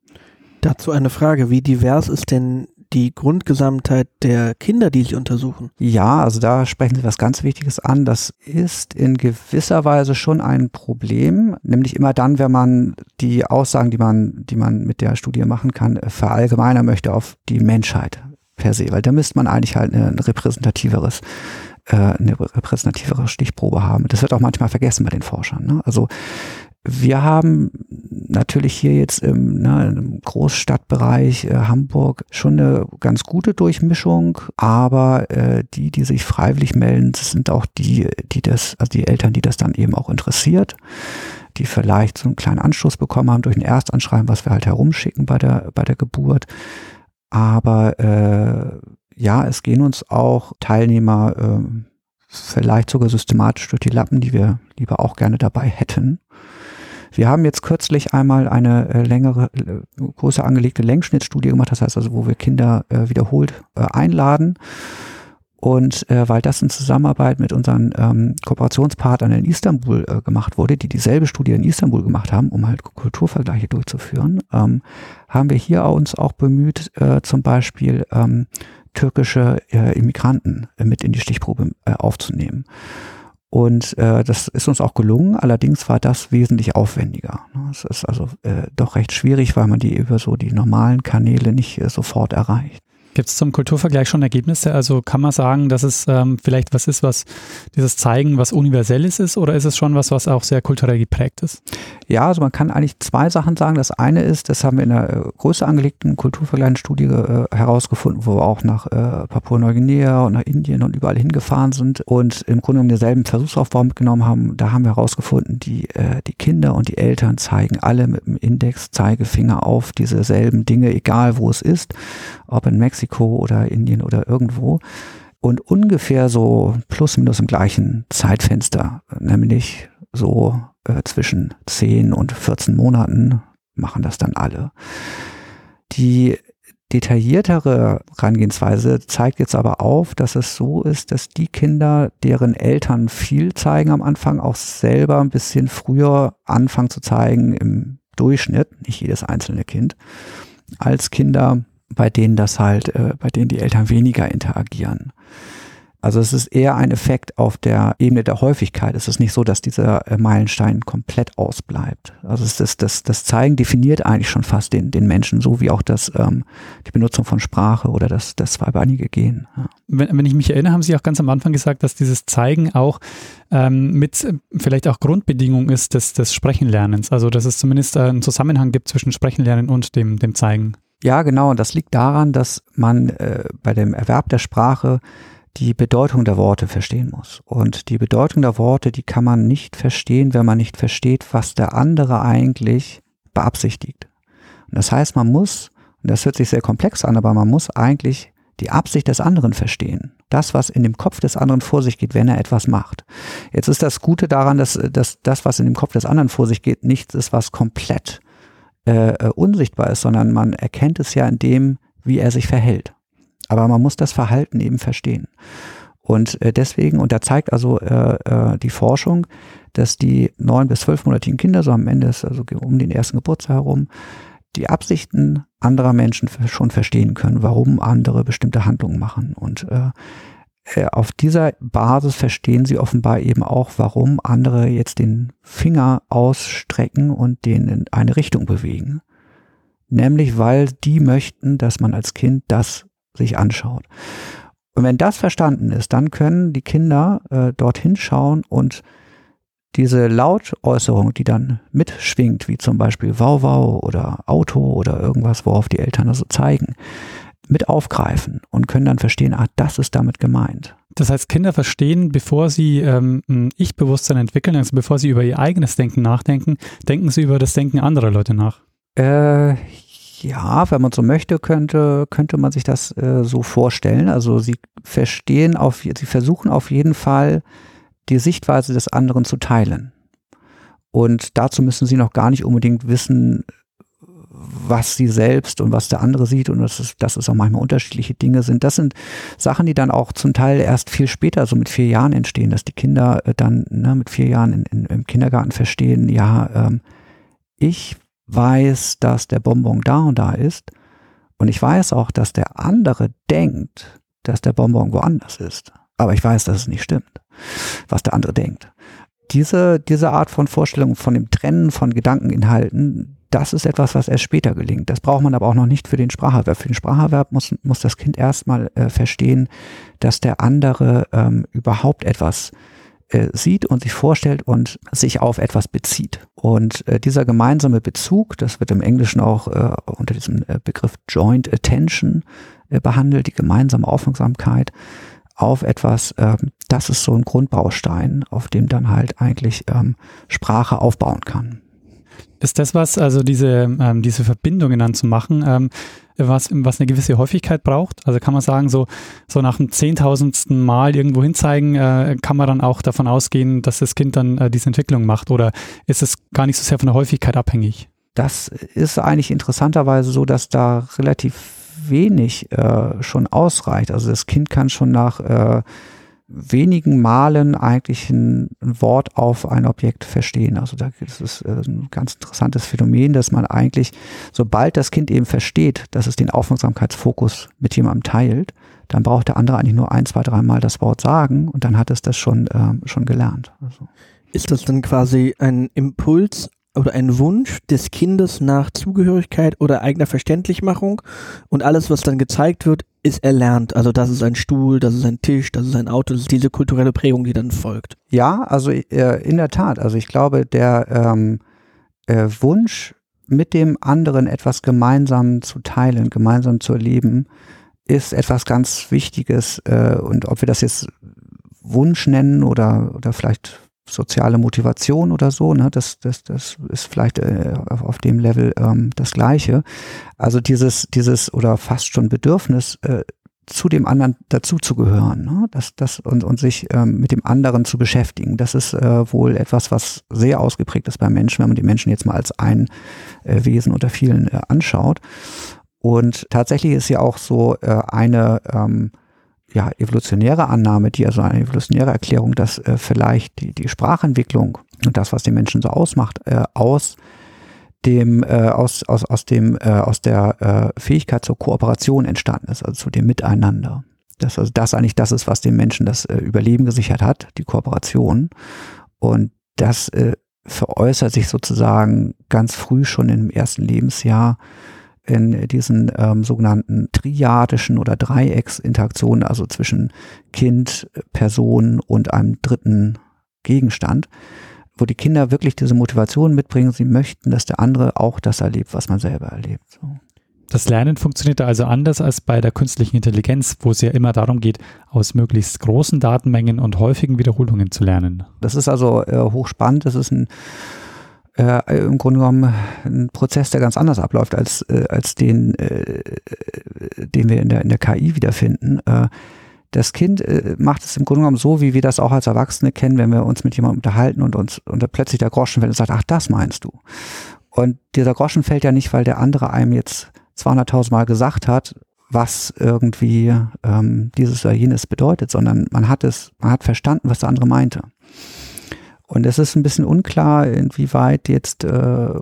Dazu eine Frage, wie divers ist denn die Grundgesamtheit der Kinder, die Sie untersuchen? Ja, also da sprechen Sie was ganz Wichtiges an. Das ist in gewisser Weise schon ein Problem, nämlich immer dann, wenn man die Aussagen, die man, die man mit der Studie machen kann, verallgemeinern möchte auf die Menschheit per se, weil da müsste man eigentlich halt ein repräsentativeres äh, eine repräsentativere Stichprobe haben. Das wird auch manchmal vergessen bei den Forschern. Ne? Also wir haben natürlich hier jetzt im, ne, im Großstadtbereich äh, Hamburg schon eine ganz gute Durchmischung, aber äh, die, die sich freiwillig melden, sind auch die, die das, also die Eltern, die das dann eben auch interessiert, die vielleicht so einen kleinen Anschluss bekommen haben durch ein Erstanschreiben, was wir halt herumschicken bei der, bei der Geburt. Aber äh, ja, es gehen uns auch Teilnehmer äh, vielleicht sogar systematisch durch die Lappen, die wir lieber auch gerne dabei hätten. Wir haben jetzt kürzlich einmal eine äh, längere, äh, große angelegte Längsschnittstudie gemacht, das heißt also, wo wir Kinder äh, wiederholt einladen. Und äh, weil das in Zusammenarbeit mit unseren ähm, Kooperationspartnern in Istanbul äh, gemacht wurde, die dieselbe Studie in Istanbul gemacht haben, um halt Kulturvergleiche durchzuführen, ähm, haben wir hier uns auch bemüht, äh, zum Beispiel ähm, türkische äh, Immigranten äh, mit in die Stichprobe äh, aufzunehmen. Und äh, das ist uns auch gelungen, allerdings war das wesentlich aufwendiger. Es ist also äh, doch recht schwierig, weil man die über so die normalen Kanäle nicht äh, sofort erreicht. Gibt es zum Kulturvergleich schon Ergebnisse? Also kann man sagen, dass es ähm, vielleicht was ist, was dieses Zeigen, was universelles ist, oder ist es schon was, was auch sehr kulturell geprägt ist? Ja, also man kann eigentlich zwei Sachen sagen. Das eine ist, das haben wir in einer äh, größer angelegten Kulturvergleichsstudie äh, herausgefunden, wo wir auch nach äh, Papua-Neuguinea und nach Indien und überall hingefahren sind und im Grunde genommen denselben Versuchsaufbau mitgenommen haben. Da haben wir herausgefunden, die, äh, die Kinder und die Eltern zeigen alle mit dem Index, Zeigefinger auf diese selben Dinge, egal wo es ist, ob in Mexiko Mexiko oder Indien oder irgendwo. Und ungefähr so plus minus im gleichen Zeitfenster, nämlich so äh, zwischen 10 und 14 Monaten machen das dann alle. Die detailliertere Herangehensweise zeigt jetzt aber auf, dass es so ist, dass die Kinder, deren Eltern viel zeigen am Anfang, auch selber ein bisschen früher anfangen zu zeigen im Durchschnitt, nicht jedes einzelne Kind, als Kinder, bei denen das halt, äh, bei denen die Eltern weniger interagieren. Also es ist eher ein Effekt auf der Ebene der Häufigkeit. Es ist nicht so, dass dieser äh, Meilenstein komplett ausbleibt. Also es ist das, das Zeigen definiert eigentlich schon fast den, den Menschen, so wie auch das, ähm, die Benutzung von Sprache oder das, das zweibeinige Gehen. Ja. Wenn, wenn ich mich erinnere, haben Sie auch ganz am Anfang gesagt, dass dieses Zeigen auch ähm, mit vielleicht auch Grundbedingung ist des, des Sprechenlernens. Also dass es zumindest äh, einen Zusammenhang gibt zwischen Sprechenlernen und dem, dem Zeigen. Ja, genau. Und das liegt daran, dass man äh, bei dem Erwerb der Sprache die Bedeutung der Worte verstehen muss. Und die Bedeutung der Worte, die kann man nicht verstehen, wenn man nicht versteht, was der andere eigentlich beabsichtigt. Und das heißt, man muss, und das hört sich sehr komplex an, aber man muss eigentlich die Absicht des anderen verstehen. Das, was in dem Kopf des anderen vor sich geht, wenn er etwas macht. Jetzt ist das Gute daran, dass, dass das, was in dem Kopf des anderen vor sich geht, nichts ist, was komplett äh, äh, unsichtbar ist, sondern man erkennt es ja in dem, wie er sich verhält. Aber man muss das Verhalten eben verstehen. Und äh, deswegen, und da zeigt also äh, äh, die Forschung, dass die neun bis zwölfmonatigen Kinder, so am Ende ist also um den ersten Geburtstag herum, die Absichten anderer Menschen schon verstehen können, warum andere bestimmte Handlungen machen. Und äh, auf dieser Basis verstehen sie offenbar eben auch, warum andere jetzt den Finger ausstrecken und den in eine Richtung bewegen. Nämlich, weil die möchten, dass man als Kind das sich anschaut. Und wenn das verstanden ist, dann können die Kinder äh, dorthin schauen und diese Lautäußerung, die dann mitschwingt, wie zum Beispiel Wow Wow oder Auto oder irgendwas, worauf die Eltern also zeigen, mit aufgreifen und können dann verstehen, ah, das ist damit gemeint. Das heißt, Kinder verstehen, bevor sie ähm, ein Ich-Bewusstsein entwickeln, also bevor sie über ihr eigenes Denken nachdenken, denken sie über das Denken anderer Leute nach. Äh, ja, wenn man so möchte, könnte, könnte man sich das äh, so vorstellen. Also sie verstehen auf, sie versuchen auf jeden Fall, die Sichtweise des anderen zu teilen. Und dazu müssen sie noch gar nicht unbedingt wissen, was sie selbst und was der andere sieht und dass es, dass es auch manchmal unterschiedliche Dinge sind. Das sind Sachen, die dann auch zum Teil erst viel später, so mit vier Jahren entstehen, dass die Kinder äh, dann ne, mit vier Jahren in, in, im Kindergarten verstehen, ja, ähm, ich weiß, dass der Bonbon da und da ist und ich weiß auch, dass der andere denkt, dass der Bonbon woanders ist. Aber ich weiß, dass es nicht stimmt, was der andere denkt. Diese, diese Art von Vorstellung von dem Trennen von Gedankeninhalten, das ist etwas, was erst später gelingt. Das braucht man aber auch noch nicht für den Spracherwerb. Für den Spracherwerb muss, muss das Kind erstmal äh, verstehen, dass der andere ähm, überhaupt etwas äh, sieht und sich vorstellt und sich auf etwas bezieht. Und äh, dieser gemeinsame Bezug, das wird im Englischen auch äh, unter diesem äh, Begriff Joint Attention behandelt, die gemeinsame Aufmerksamkeit auf etwas, ähm, das ist so ein Grundbaustein, auf dem dann halt eigentlich ähm, Sprache aufbauen kann. Ist das was, also diese, ähm, diese Verbindungen dann zu machen, ähm, was, was eine gewisse Häufigkeit braucht? Also kann man sagen, so, so nach dem zehntausendsten Mal irgendwo hinzeigen, äh, kann man dann auch davon ausgehen, dass das Kind dann äh, diese Entwicklung macht? Oder ist es gar nicht so sehr von der Häufigkeit abhängig? Das ist eigentlich interessanterweise so, dass da relativ wenig äh, schon ausreicht. Also das Kind kann schon nach äh, wenigen Malen eigentlich ein, Wort auf ein Objekt verstehen. Also da ist es äh, ein ganz interessantes Phänomen, dass man eigentlich, sobald das Kind eben versteht, dass es den Aufmerksamkeitsfokus mit jemandem teilt, dann braucht der andere eigentlich nur ein, zwei, dreimal das Wort sagen und dann hat es das schon, äh, schon gelernt. Also. Ist das dann quasi ein Impuls oder ein Wunsch des Kindes nach Zugehörigkeit oder eigener Verständlichmachung und alles, was dann gezeigt wird, ist erlernt. Also das ist ein Stuhl, das ist ein Tisch, das ist ein Auto, das ist diese kulturelle Prägung, die dann folgt. Ja, also äh, in der Tat. Also ich glaube, der ähm, äh, Wunsch, mit dem anderen etwas gemeinsam zu teilen, gemeinsam zu erleben, ist etwas ganz Wichtiges. Äh, und ob wir das jetzt Wunsch nennen oder, oder vielleicht soziale Motivation oder so, ne, das, das, das ist vielleicht äh, auf, dem Level ähm, das Gleiche. Also dieses, dieses oder fast schon Bedürfnis, äh, zu dem anderen dazuzugehören, ne? das, das und, und sich ähm, mit dem anderen zu beschäftigen. Das ist äh, wohl etwas, was sehr ausgeprägt ist beim Menschen, wenn man die Menschen jetzt mal als ein äh, Wesen unter vielen äh, anschaut. Und tatsächlich ist ja auch so äh, eine ähm, ja, evolutionäre Annahme, die also eine evolutionäre Erklärung, dass äh, vielleicht die, die Sprachentwicklung und das, was den Menschen so ausmacht, äh, aus dem äh, aus aus aus dem äh, aus der äh, Fähigkeit zur Kooperation entstanden ist, also zu dem Miteinander. Das also das eigentlich das ist, was dem Menschen das äh, Überleben gesichert hat, die Kooperation. Und das äh, veräußert sich sozusagen ganz früh schon im ersten Lebensjahr in diesen ähm, sogenannten triadischen oder Dreiecksinteraktionen, also zwischen Kind, Person und einem dritten Gegenstand, wo die Kinder wirklich diese Motivation mitbringen, sie möchten, dass der andere auch das erlebt, was man selber erlebt. So. Das Lernen funktioniert also anders als bei der künstlichen Intelligenz, wo es ja immer darum geht, aus möglichst großen Datenmengen und häufigen Wiederholungen zu lernen. Das ist also äh, hochspannend. Das ist ein äh, im Grunde genommen ein Prozess, der ganz anders abläuft als, äh, als den, äh, den wir in der, in der KI wiederfinden. Äh, das Kind äh, macht es im Grunde genommen so, wie wir das auch als Erwachsene kennen, wenn wir uns mit jemandem unterhalten und uns und plötzlich der Groschen fällt und sagt, ach, das meinst du. Und dieser Groschen fällt ja nicht, weil der andere einem jetzt 200.000 Mal gesagt hat, was irgendwie ähm, dieses oder jenes bedeutet, sondern man hat es, man hat verstanden, was der andere meinte. Und es ist ein bisschen unklar, inwieweit jetzt äh,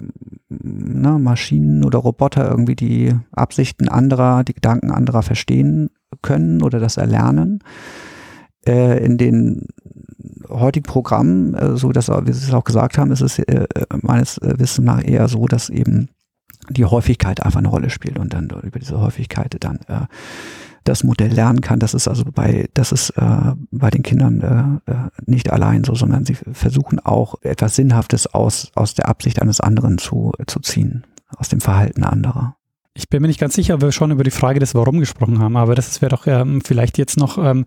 na, Maschinen oder Roboter irgendwie die Absichten anderer, die Gedanken anderer verstehen können oder das erlernen. Äh, in den heutigen Programmen, äh, so dass Sie es auch gesagt haben, ist es äh, meines Wissens nach eher so, dass eben die Häufigkeit einfach eine Rolle spielt und dann über diese Häufigkeit dann äh, das Modell lernen kann. Das ist also bei, das ist äh, bei den Kindern äh, äh, nicht allein so, sondern sie versuchen auch etwas Sinnhaftes aus, aus der Absicht eines anderen zu, zu ziehen, aus dem Verhalten anderer. Ich bin mir nicht ganz sicher, ob wir schon über die Frage des Warum gesprochen haben, aber das wäre doch ähm, vielleicht jetzt noch ähm,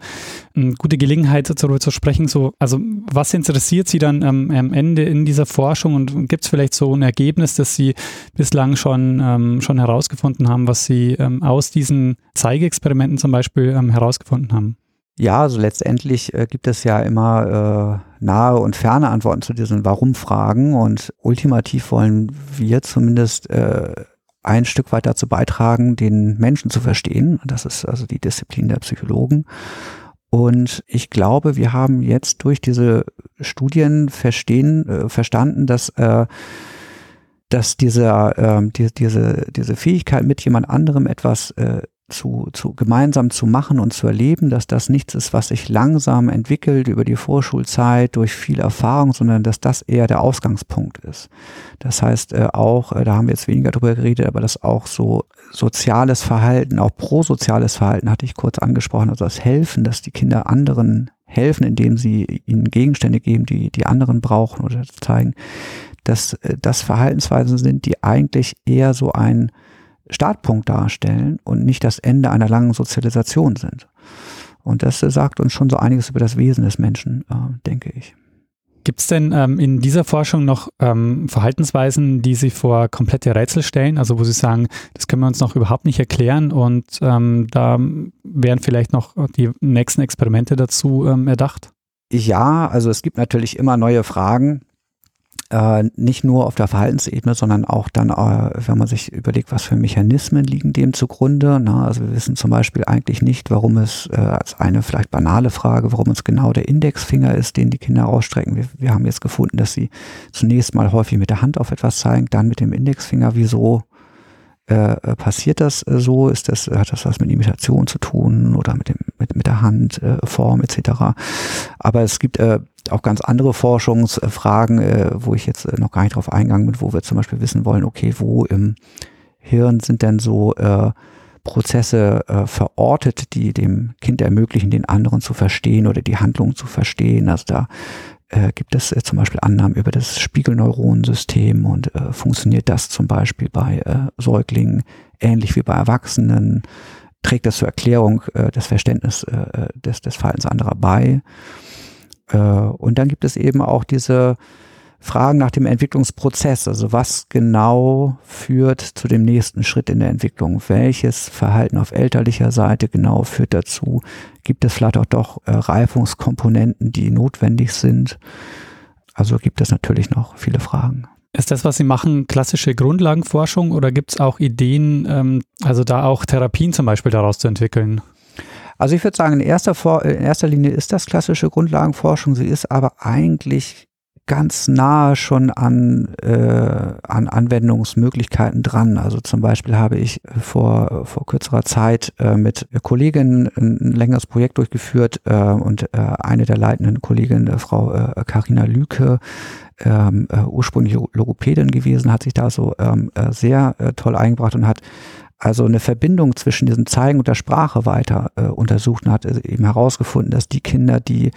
eine gute Gelegenheit, darüber zu sprechen. So, also was interessiert Sie dann ähm, am Ende in dieser Forschung und gibt es vielleicht so ein Ergebnis, das Sie bislang schon, ähm, schon herausgefunden haben, was Sie ähm, aus diesen Zeigeexperimenten zum Beispiel ähm, herausgefunden haben? Ja, also letztendlich äh, gibt es ja immer äh, nahe und ferne Antworten zu diesen Warum-Fragen und ultimativ wollen wir zumindest äh, ein Stück weit dazu beitragen, den Menschen zu verstehen. Das ist also die Disziplin der Psychologen. Und ich glaube, wir haben jetzt durch diese Studien verstehen, äh, verstanden, dass, äh, dass dieser, äh, die, diese, diese Fähigkeit, mit jemand anderem etwas äh, zu, zu gemeinsam zu machen und zu erleben, dass das nichts ist, was sich langsam entwickelt über die Vorschulzeit durch viel Erfahrung, sondern dass das eher der Ausgangspunkt ist. Das heißt äh, auch, äh, da haben wir jetzt weniger drüber geredet, aber dass auch so soziales Verhalten, auch prosoziales Verhalten hatte ich kurz angesprochen, also das Helfen, dass die Kinder anderen helfen, indem sie ihnen Gegenstände geben, die die anderen brauchen oder zeigen, dass äh, das Verhaltensweisen sind, die eigentlich eher so ein Startpunkt darstellen und nicht das Ende einer langen Sozialisation sind. Und das sagt uns schon so einiges über das Wesen des Menschen, äh, denke ich. Gibt es denn ähm, in dieser Forschung noch ähm, Verhaltensweisen, die Sie vor komplette Rätsel stellen? Also wo Sie sagen, das können wir uns noch überhaupt nicht erklären und ähm, da wären vielleicht noch die nächsten Experimente dazu ähm, erdacht? Ja, also es gibt natürlich immer neue Fragen äh, nicht nur auf der Verhaltensebene, sondern auch dann, äh, wenn man sich überlegt, was für Mechanismen liegen dem zugrunde. Na, also wir wissen zum Beispiel eigentlich nicht, warum es äh, als eine vielleicht banale Frage, warum es genau der Indexfinger ist, den die Kinder ausstrecken. Wir, wir haben jetzt gefunden, dass sie zunächst mal häufig mit der Hand auf etwas zeigen, dann mit dem Indexfinger. Wieso äh, äh, passiert das äh, so? Ist das, hat das was mit Imitation zu tun oder mit dem, mit, mit der Handform äh, etc.? Aber es gibt äh, auch ganz andere Forschungsfragen, äh, wo ich jetzt noch gar nicht drauf eingegangen bin, wo wir zum Beispiel wissen wollen, okay, wo im Hirn sind denn so äh, Prozesse äh, verortet, die dem Kind ermöglichen, den anderen zu verstehen oder die Handlung zu verstehen. Also da äh, gibt es äh, zum Beispiel Annahmen über das Spiegelneuronensystem und äh, funktioniert das zum Beispiel bei äh, Säuglingen ähnlich wie bei Erwachsenen? Trägt das zur Erklärung äh, des Verständnisses äh, des, des Verhaltens anderer bei? Äh, und dann gibt es eben auch diese Fragen nach dem Entwicklungsprozess. Also was genau führt zu dem nächsten Schritt in der Entwicklung? Welches Verhalten auf elterlicher Seite genau führt dazu? Gibt es vielleicht auch doch äh, Reifungskomponenten, die notwendig sind? Also gibt es natürlich noch viele Fragen. Ist das, was Sie machen, klassische Grundlagenforschung oder gibt es auch Ideen, ähm, also da auch Therapien zum Beispiel daraus zu entwickeln? Also ich würde sagen, in erster, in erster Linie ist das klassische Grundlagenforschung. Sie ist aber eigentlich ganz nahe schon an, äh, an Anwendungsmöglichkeiten dran. Also zum Beispiel habe ich vor, vor kürzerer Zeit äh, mit Kolleginnen ein längeres Projekt durchgeführt äh, und äh, eine der leitenden Kolleginnen, äh, Frau äh, Carina Lüke, ähm, äh, ursprünglich Logopädin gewesen, hat sich da so ähm, äh, sehr äh, toll eingebracht und hat also eine Verbindung zwischen diesem Zeigen und der Sprache weiter äh, untersucht und hat äh, eben herausgefunden, dass die Kinder, die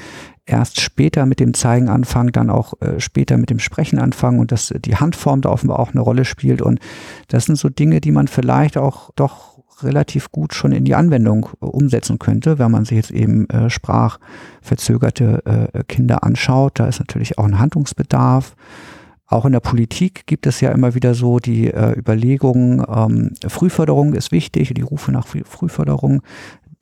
erst später mit dem Zeigen anfangen, dann auch äh, später mit dem Sprechen anfangen und dass die Handform da offenbar auch eine Rolle spielt. Und das sind so Dinge, die man vielleicht auch doch relativ gut schon in die Anwendung äh, umsetzen könnte, wenn man sich jetzt eben äh, sprachverzögerte äh, Kinder anschaut. Da ist natürlich auch ein Handlungsbedarf. Auch in der Politik gibt es ja immer wieder so die äh, Überlegungen, ähm, Frühförderung ist wichtig, die Rufe nach Frühförderung.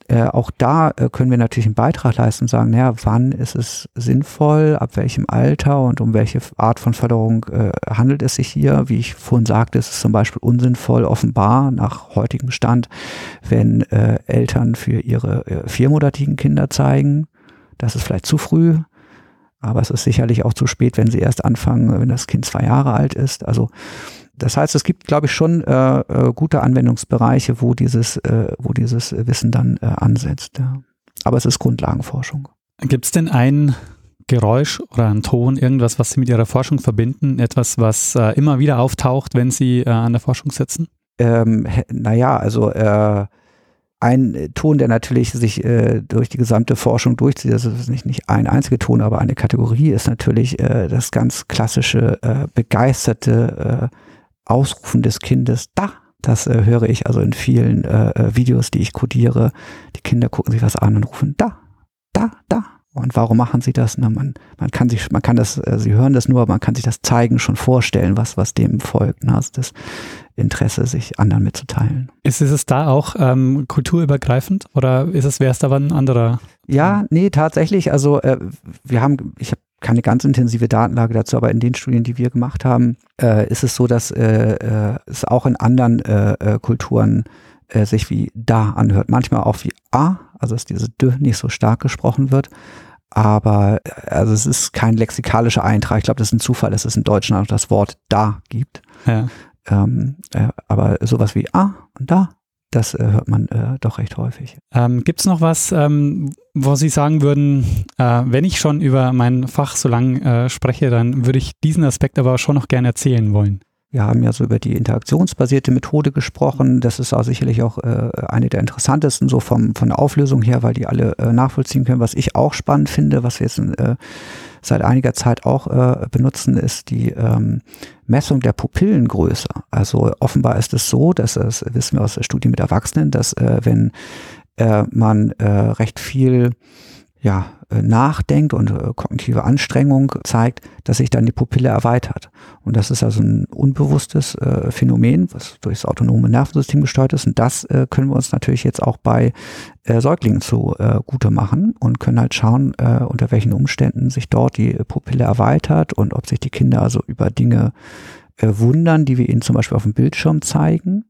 Äh, auch da äh, können wir natürlich einen Beitrag leisten und sagen, naja, wann ist es sinnvoll, ab welchem Alter und um welche Art von Förderung äh, handelt es sich hier. Wie ich vorhin sagte, ist es zum Beispiel unsinnvoll, offenbar nach heutigem Stand, wenn äh, Eltern für ihre äh, viermonatigen Kinder zeigen. Das ist vielleicht zu früh. Aber es ist sicherlich auch zu spät, wenn sie erst anfangen, wenn das Kind zwei Jahre alt ist. Also das heißt, es gibt, glaube ich, schon äh, äh, gute Anwendungsbereiche, wo dieses, äh, wo dieses Wissen dann äh, ansetzt. Ja. Aber es ist Grundlagenforschung. Gibt es denn ein Geräusch oder ein Ton, irgendwas, was Sie mit Ihrer Forschung verbinden? Etwas, was äh, immer wieder auftaucht, wenn Sie äh, an der Forschung sitzen? Ähm, naja, also äh, ein äh, Ton, der natürlich sich äh, durch die gesamte Forschung durchzieht, das ist nicht, nicht ein einziger Ton, aber eine Kategorie ist natürlich äh, das ganz klassische, äh, begeisterte äh, Ausrufen des Kindes, da. Das äh, höre ich also in vielen Videos, die ich codiere. Die Kinder gucken sich was an und rufen, da, da, da. Und warum machen sie das? Na, man, man kann sich, man kann das, äh, sie hören das nur, aber man kann sich das Zeigen schon vorstellen, was, was dem folgt. Ne? Also das Interesse, sich anderen mitzuteilen. Ist, ist es da auch ähm, kulturübergreifend oder ist es, wäre es da aber ein anderer? Ja, nee, tatsächlich. Also äh, wir haben, ich habe keine ganz intensive Datenlage dazu, aber in den Studien, die wir gemacht haben, äh, ist es so, dass äh, äh es auch in anderen äh, äh, Kulturen sich wie da anhört. Manchmal auch wie a, also dass diese d nicht so stark gesprochen wird. Aber äh, also es ist kein lexikalischer Eintrag. Ich glaube, das ist ein Zufall, dass es in Deutschland das Wort da gibt. Ja. Ähm, äh, aber sowas wie a und da, das äh, hört man äh, doch recht häufig. Ähm, Gibt es noch was, ähm, wo Sie sagen würden, äh, wenn ich schon über mein Fach so lang äh, spreche, dann würde ich diesen Aspekt aber schon noch gerne erzählen wollen? Wir haben ja so über die interaktionsbasierte Methode gesprochen. Das ist auch sicherlich auch äh, eine der interessantesten, so vom, von der Auflösung her, weil die alle äh, nachvollziehen können. Was ich auch spannend finde, was wir jetzt äh, seit einiger Zeit auch äh, benutzen, ist die ähm, Messung der Pupillengröße. Also offenbar ist es so, dass das wissen wir aus der Studie mit Erwachsenen, dass äh, wenn äh, man recht viel ja, äh, nachdenkt und äh, kognitive Anstrengung zeigt, dass sich dann die Pupille erweitert. Und das ist also ein unbewusstes äh, Phänomen, was durch das autonome Nervensystem gesteuert ist. Und das äh, können wir uns natürlich jetzt auch bei äh, Säuglingen zugute äh, machen und können halt schauen, unter welchen Umständen sich dort die Pupille erweitert und ob sich die Kinder also über Dinge wundern, die wir ihnen zum Beispiel auf dem Bildschirm zeigen.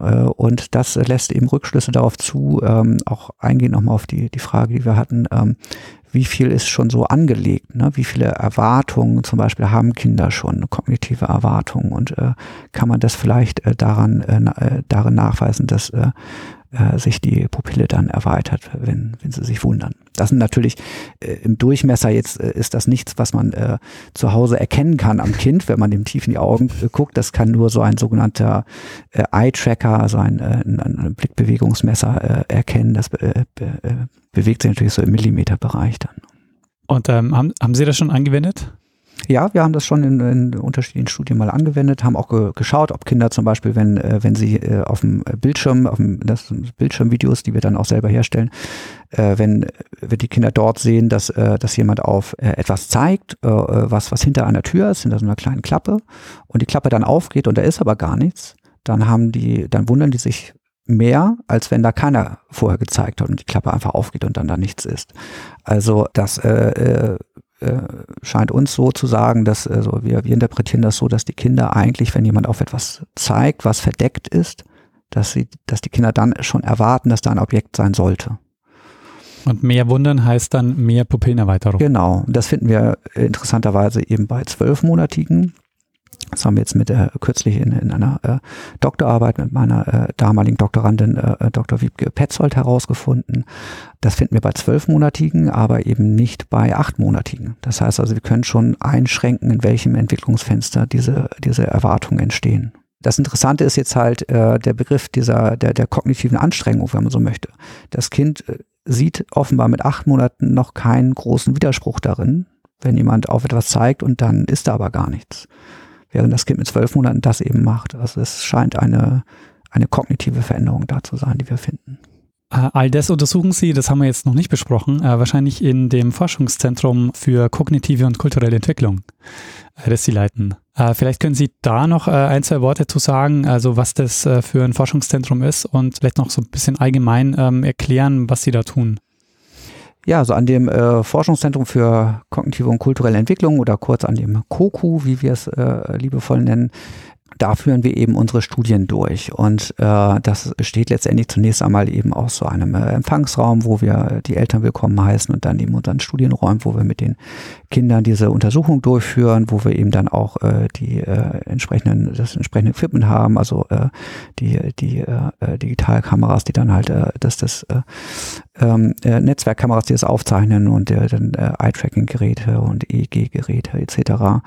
Äh, und das lässt eben Rückschlüsse darauf zu, ähm, auch eingehen nochmal auf die, die Frage, die wir hatten, ähm, wie viel ist schon so angelegt, ne? wie viele Erwartungen zum Beispiel haben Kinder schon, kognitive Erwartungen und äh, kann man das vielleicht äh, daran, äh, äh darin nachweisen, dass äh, äh, sich die Pupille dann erweitert, wenn, wenn sie sich wundern. Das sind natürlich äh, im Durchmesser jetzt äh, ist das nichts, was man äh, zu Hause erkennen kann am Kind, wenn man dem tief in die Augen äh, guckt. Das kann nur so ein sogenannter äh, Eye-Tracker, also ein, äh, ein, ein Blickbewegungsmesser äh, erkennen. Das äh, be, äh, bewegt sich natürlich so im Millimeterbereich dann. Und ähm, haben, haben Sie das schon angewendet? Ja, wir haben das schon in, in unterschiedlichen Studien mal angewendet, haben auch ge geschaut, ob Kinder zum Beispiel, wenn, äh, wenn sie äh, auf dem Bildschirm, auf dem das sind Bildschirmvideos, die wir dann auch selber herstellen, äh, wenn, wenn die Kinder dort sehen, dass, äh, dass jemand auf äh, etwas zeigt, äh, was, was hinter einer Tür ist, hinter so einer kleinen Klappe, und die Klappe dann aufgeht und da ist aber gar nichts, dann haben die, dann wundern die sich mehr, als wenn da keiner vorher gezeigt hat und die Klappe einfach aufgeht und dann da nichts ist. Also das äh, äh, äh, scheint uns so zu sagen, dass also wir, wir interpretieren das so, dass die Kinder eigentlich, wenn jemand auf etwas zeigt, was verdeckt ist, dass sie, dass die Kinder dann schon erwarten, dass da ein Objekt sein sollte. Und mehr Wundern heißt dann mehr Pupillenerweiterung. Genau. Das finden wir interessanterweise eben bei zwölfmonatigen das haben wir jetzt mit äh, kürzlich in, in einer äh, Doktorarbeit mit meiner äh, damaligen Doktorandin äh, Dr. Wiebke Petzold herausgefunden. Das finden wir bei zwölfmonatigen, aber eben nicht bei achtmonatigen. Das heißt also, wir können schon einschränken, in welchem Entwicklungsfenster diese, diese Erwartungen entstehen. Das Interessante ist jetzt halt äh, der Begriff dieser der, der kognitiven Anstrengung, wenn man so möchte. Das Kind äh, sieht offenbar mit acht Monaten noch keinen großen Widerspruch darin, wenn jemand auf etwas zeigt und dann ist da aber gar nichts während das Kind mit zwölf Monaten das eben macht. Also es scheint eine, eine kognitive Veränderung da zu sein, die wir finden. Äh, all das untersuchen Sie, das haben wir jetzt noch nicht besprochen, äh, wahrscheinlich in dem Forschungszentrum für kognitive und kulturelle Entwicklung, äh, das Sie leiten. Vielleicht können Sie da noch ein, zwei Worte zu sagen, also was das für ein Forschungszentrum ist und vielleicht noch so ein bisschen allgemein ähm, erklären, was Sie da tun. Ja, also an dem äh, Forschungszentrum für kognitive und kulturelle Entwicklung oder kurz an dem COCU, wie wir es äh, liebevoll nennen, da führen wir eben unsere Studien durch. Und äh, das besteht letztendlich zunächst einmal eben aus so einem äh, Empfangsraum, wo wir die Eltern willkommen heißen und dann eben unseren Studienräumen, wo wir mit den Kindern diese Untersuchung durchführen, wo wir eben dann auch äh, die äh, entsprechenden, das entsprechende Equipment haben, also äh, die, die äh, äh Digitalkameras, die dann halt äh, das, das äh, ähm, äh, Netzwerkkameras, die das aufzeichnen und äh, dann äh, Eye-Tracking-Geräte und EEG-Geräte etc.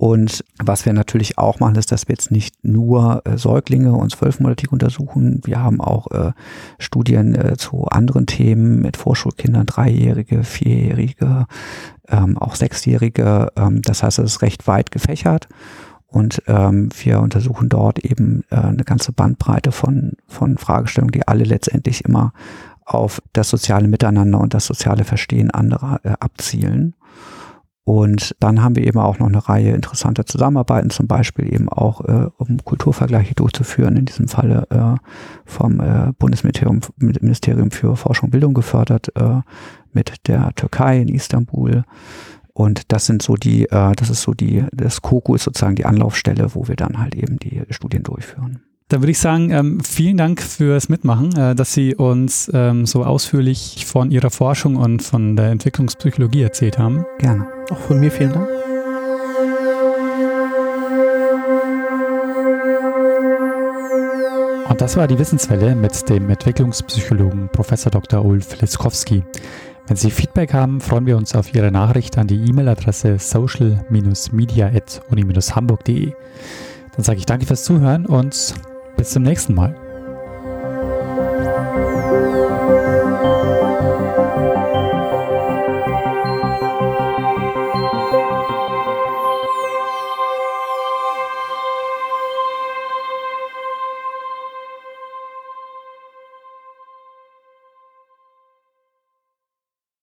Und was wir natürlich auch machen, ist, dass wir jetzt nicht nur äh, Säuglinge und zwölfmonatig untersuchen. Wir haben auch äh, Studien äh, zu anderen Themen mit Vorschulkindern, Dreijährige, Vierjährige, ähm, auch Sechsjährige. Ähm, das heißt, es ist recht weit gefächert. Und ähm, wir untersuchen dort eben äh, eine ganze Bandbreite von, von Fragestellungen, die alle letztendlich immer auf das soziale Miteinander und das soziale Verstehen anderer äh, abzielen. Und dann haben wir eben auch noch eine Reihe interessanter Zusammenarbeiten, zum Beispiel eben auch, äh, um Kulturvergleiche durchzuführen, in diesem Falle äh, vom äh, Bundesministerium Ministerium für Forschung und Bildung gefördert, äh, mit der Türkei in Istanbul. Und das sind so die, äh, das ist so die, das KOKO ist sozusagen die Anlaufstelle, wo wir dann halt eben die Studien durchführen. Dann würde ich sagen, ähm, vielen Dank fürs Mitmachen, äh, dass Sie uns ähm, so ausführlich von Ihrer Forschung und von der Entwicklungspsychologie erzählt haben. Gerne. Auch von mir vielen Dank. Und das war die Wissenswelle mit dem Entwicklungspsychologen Prof. Dr. Ulf Liskowski. Wenn Sie Feedback haben, freuen wir uns auf Ihre Nachricht an die E-Mail-Adresse social-media.uni-hamburg.de. Dann sage ich danke fürs Zuhören und bis zum nächsten Mal.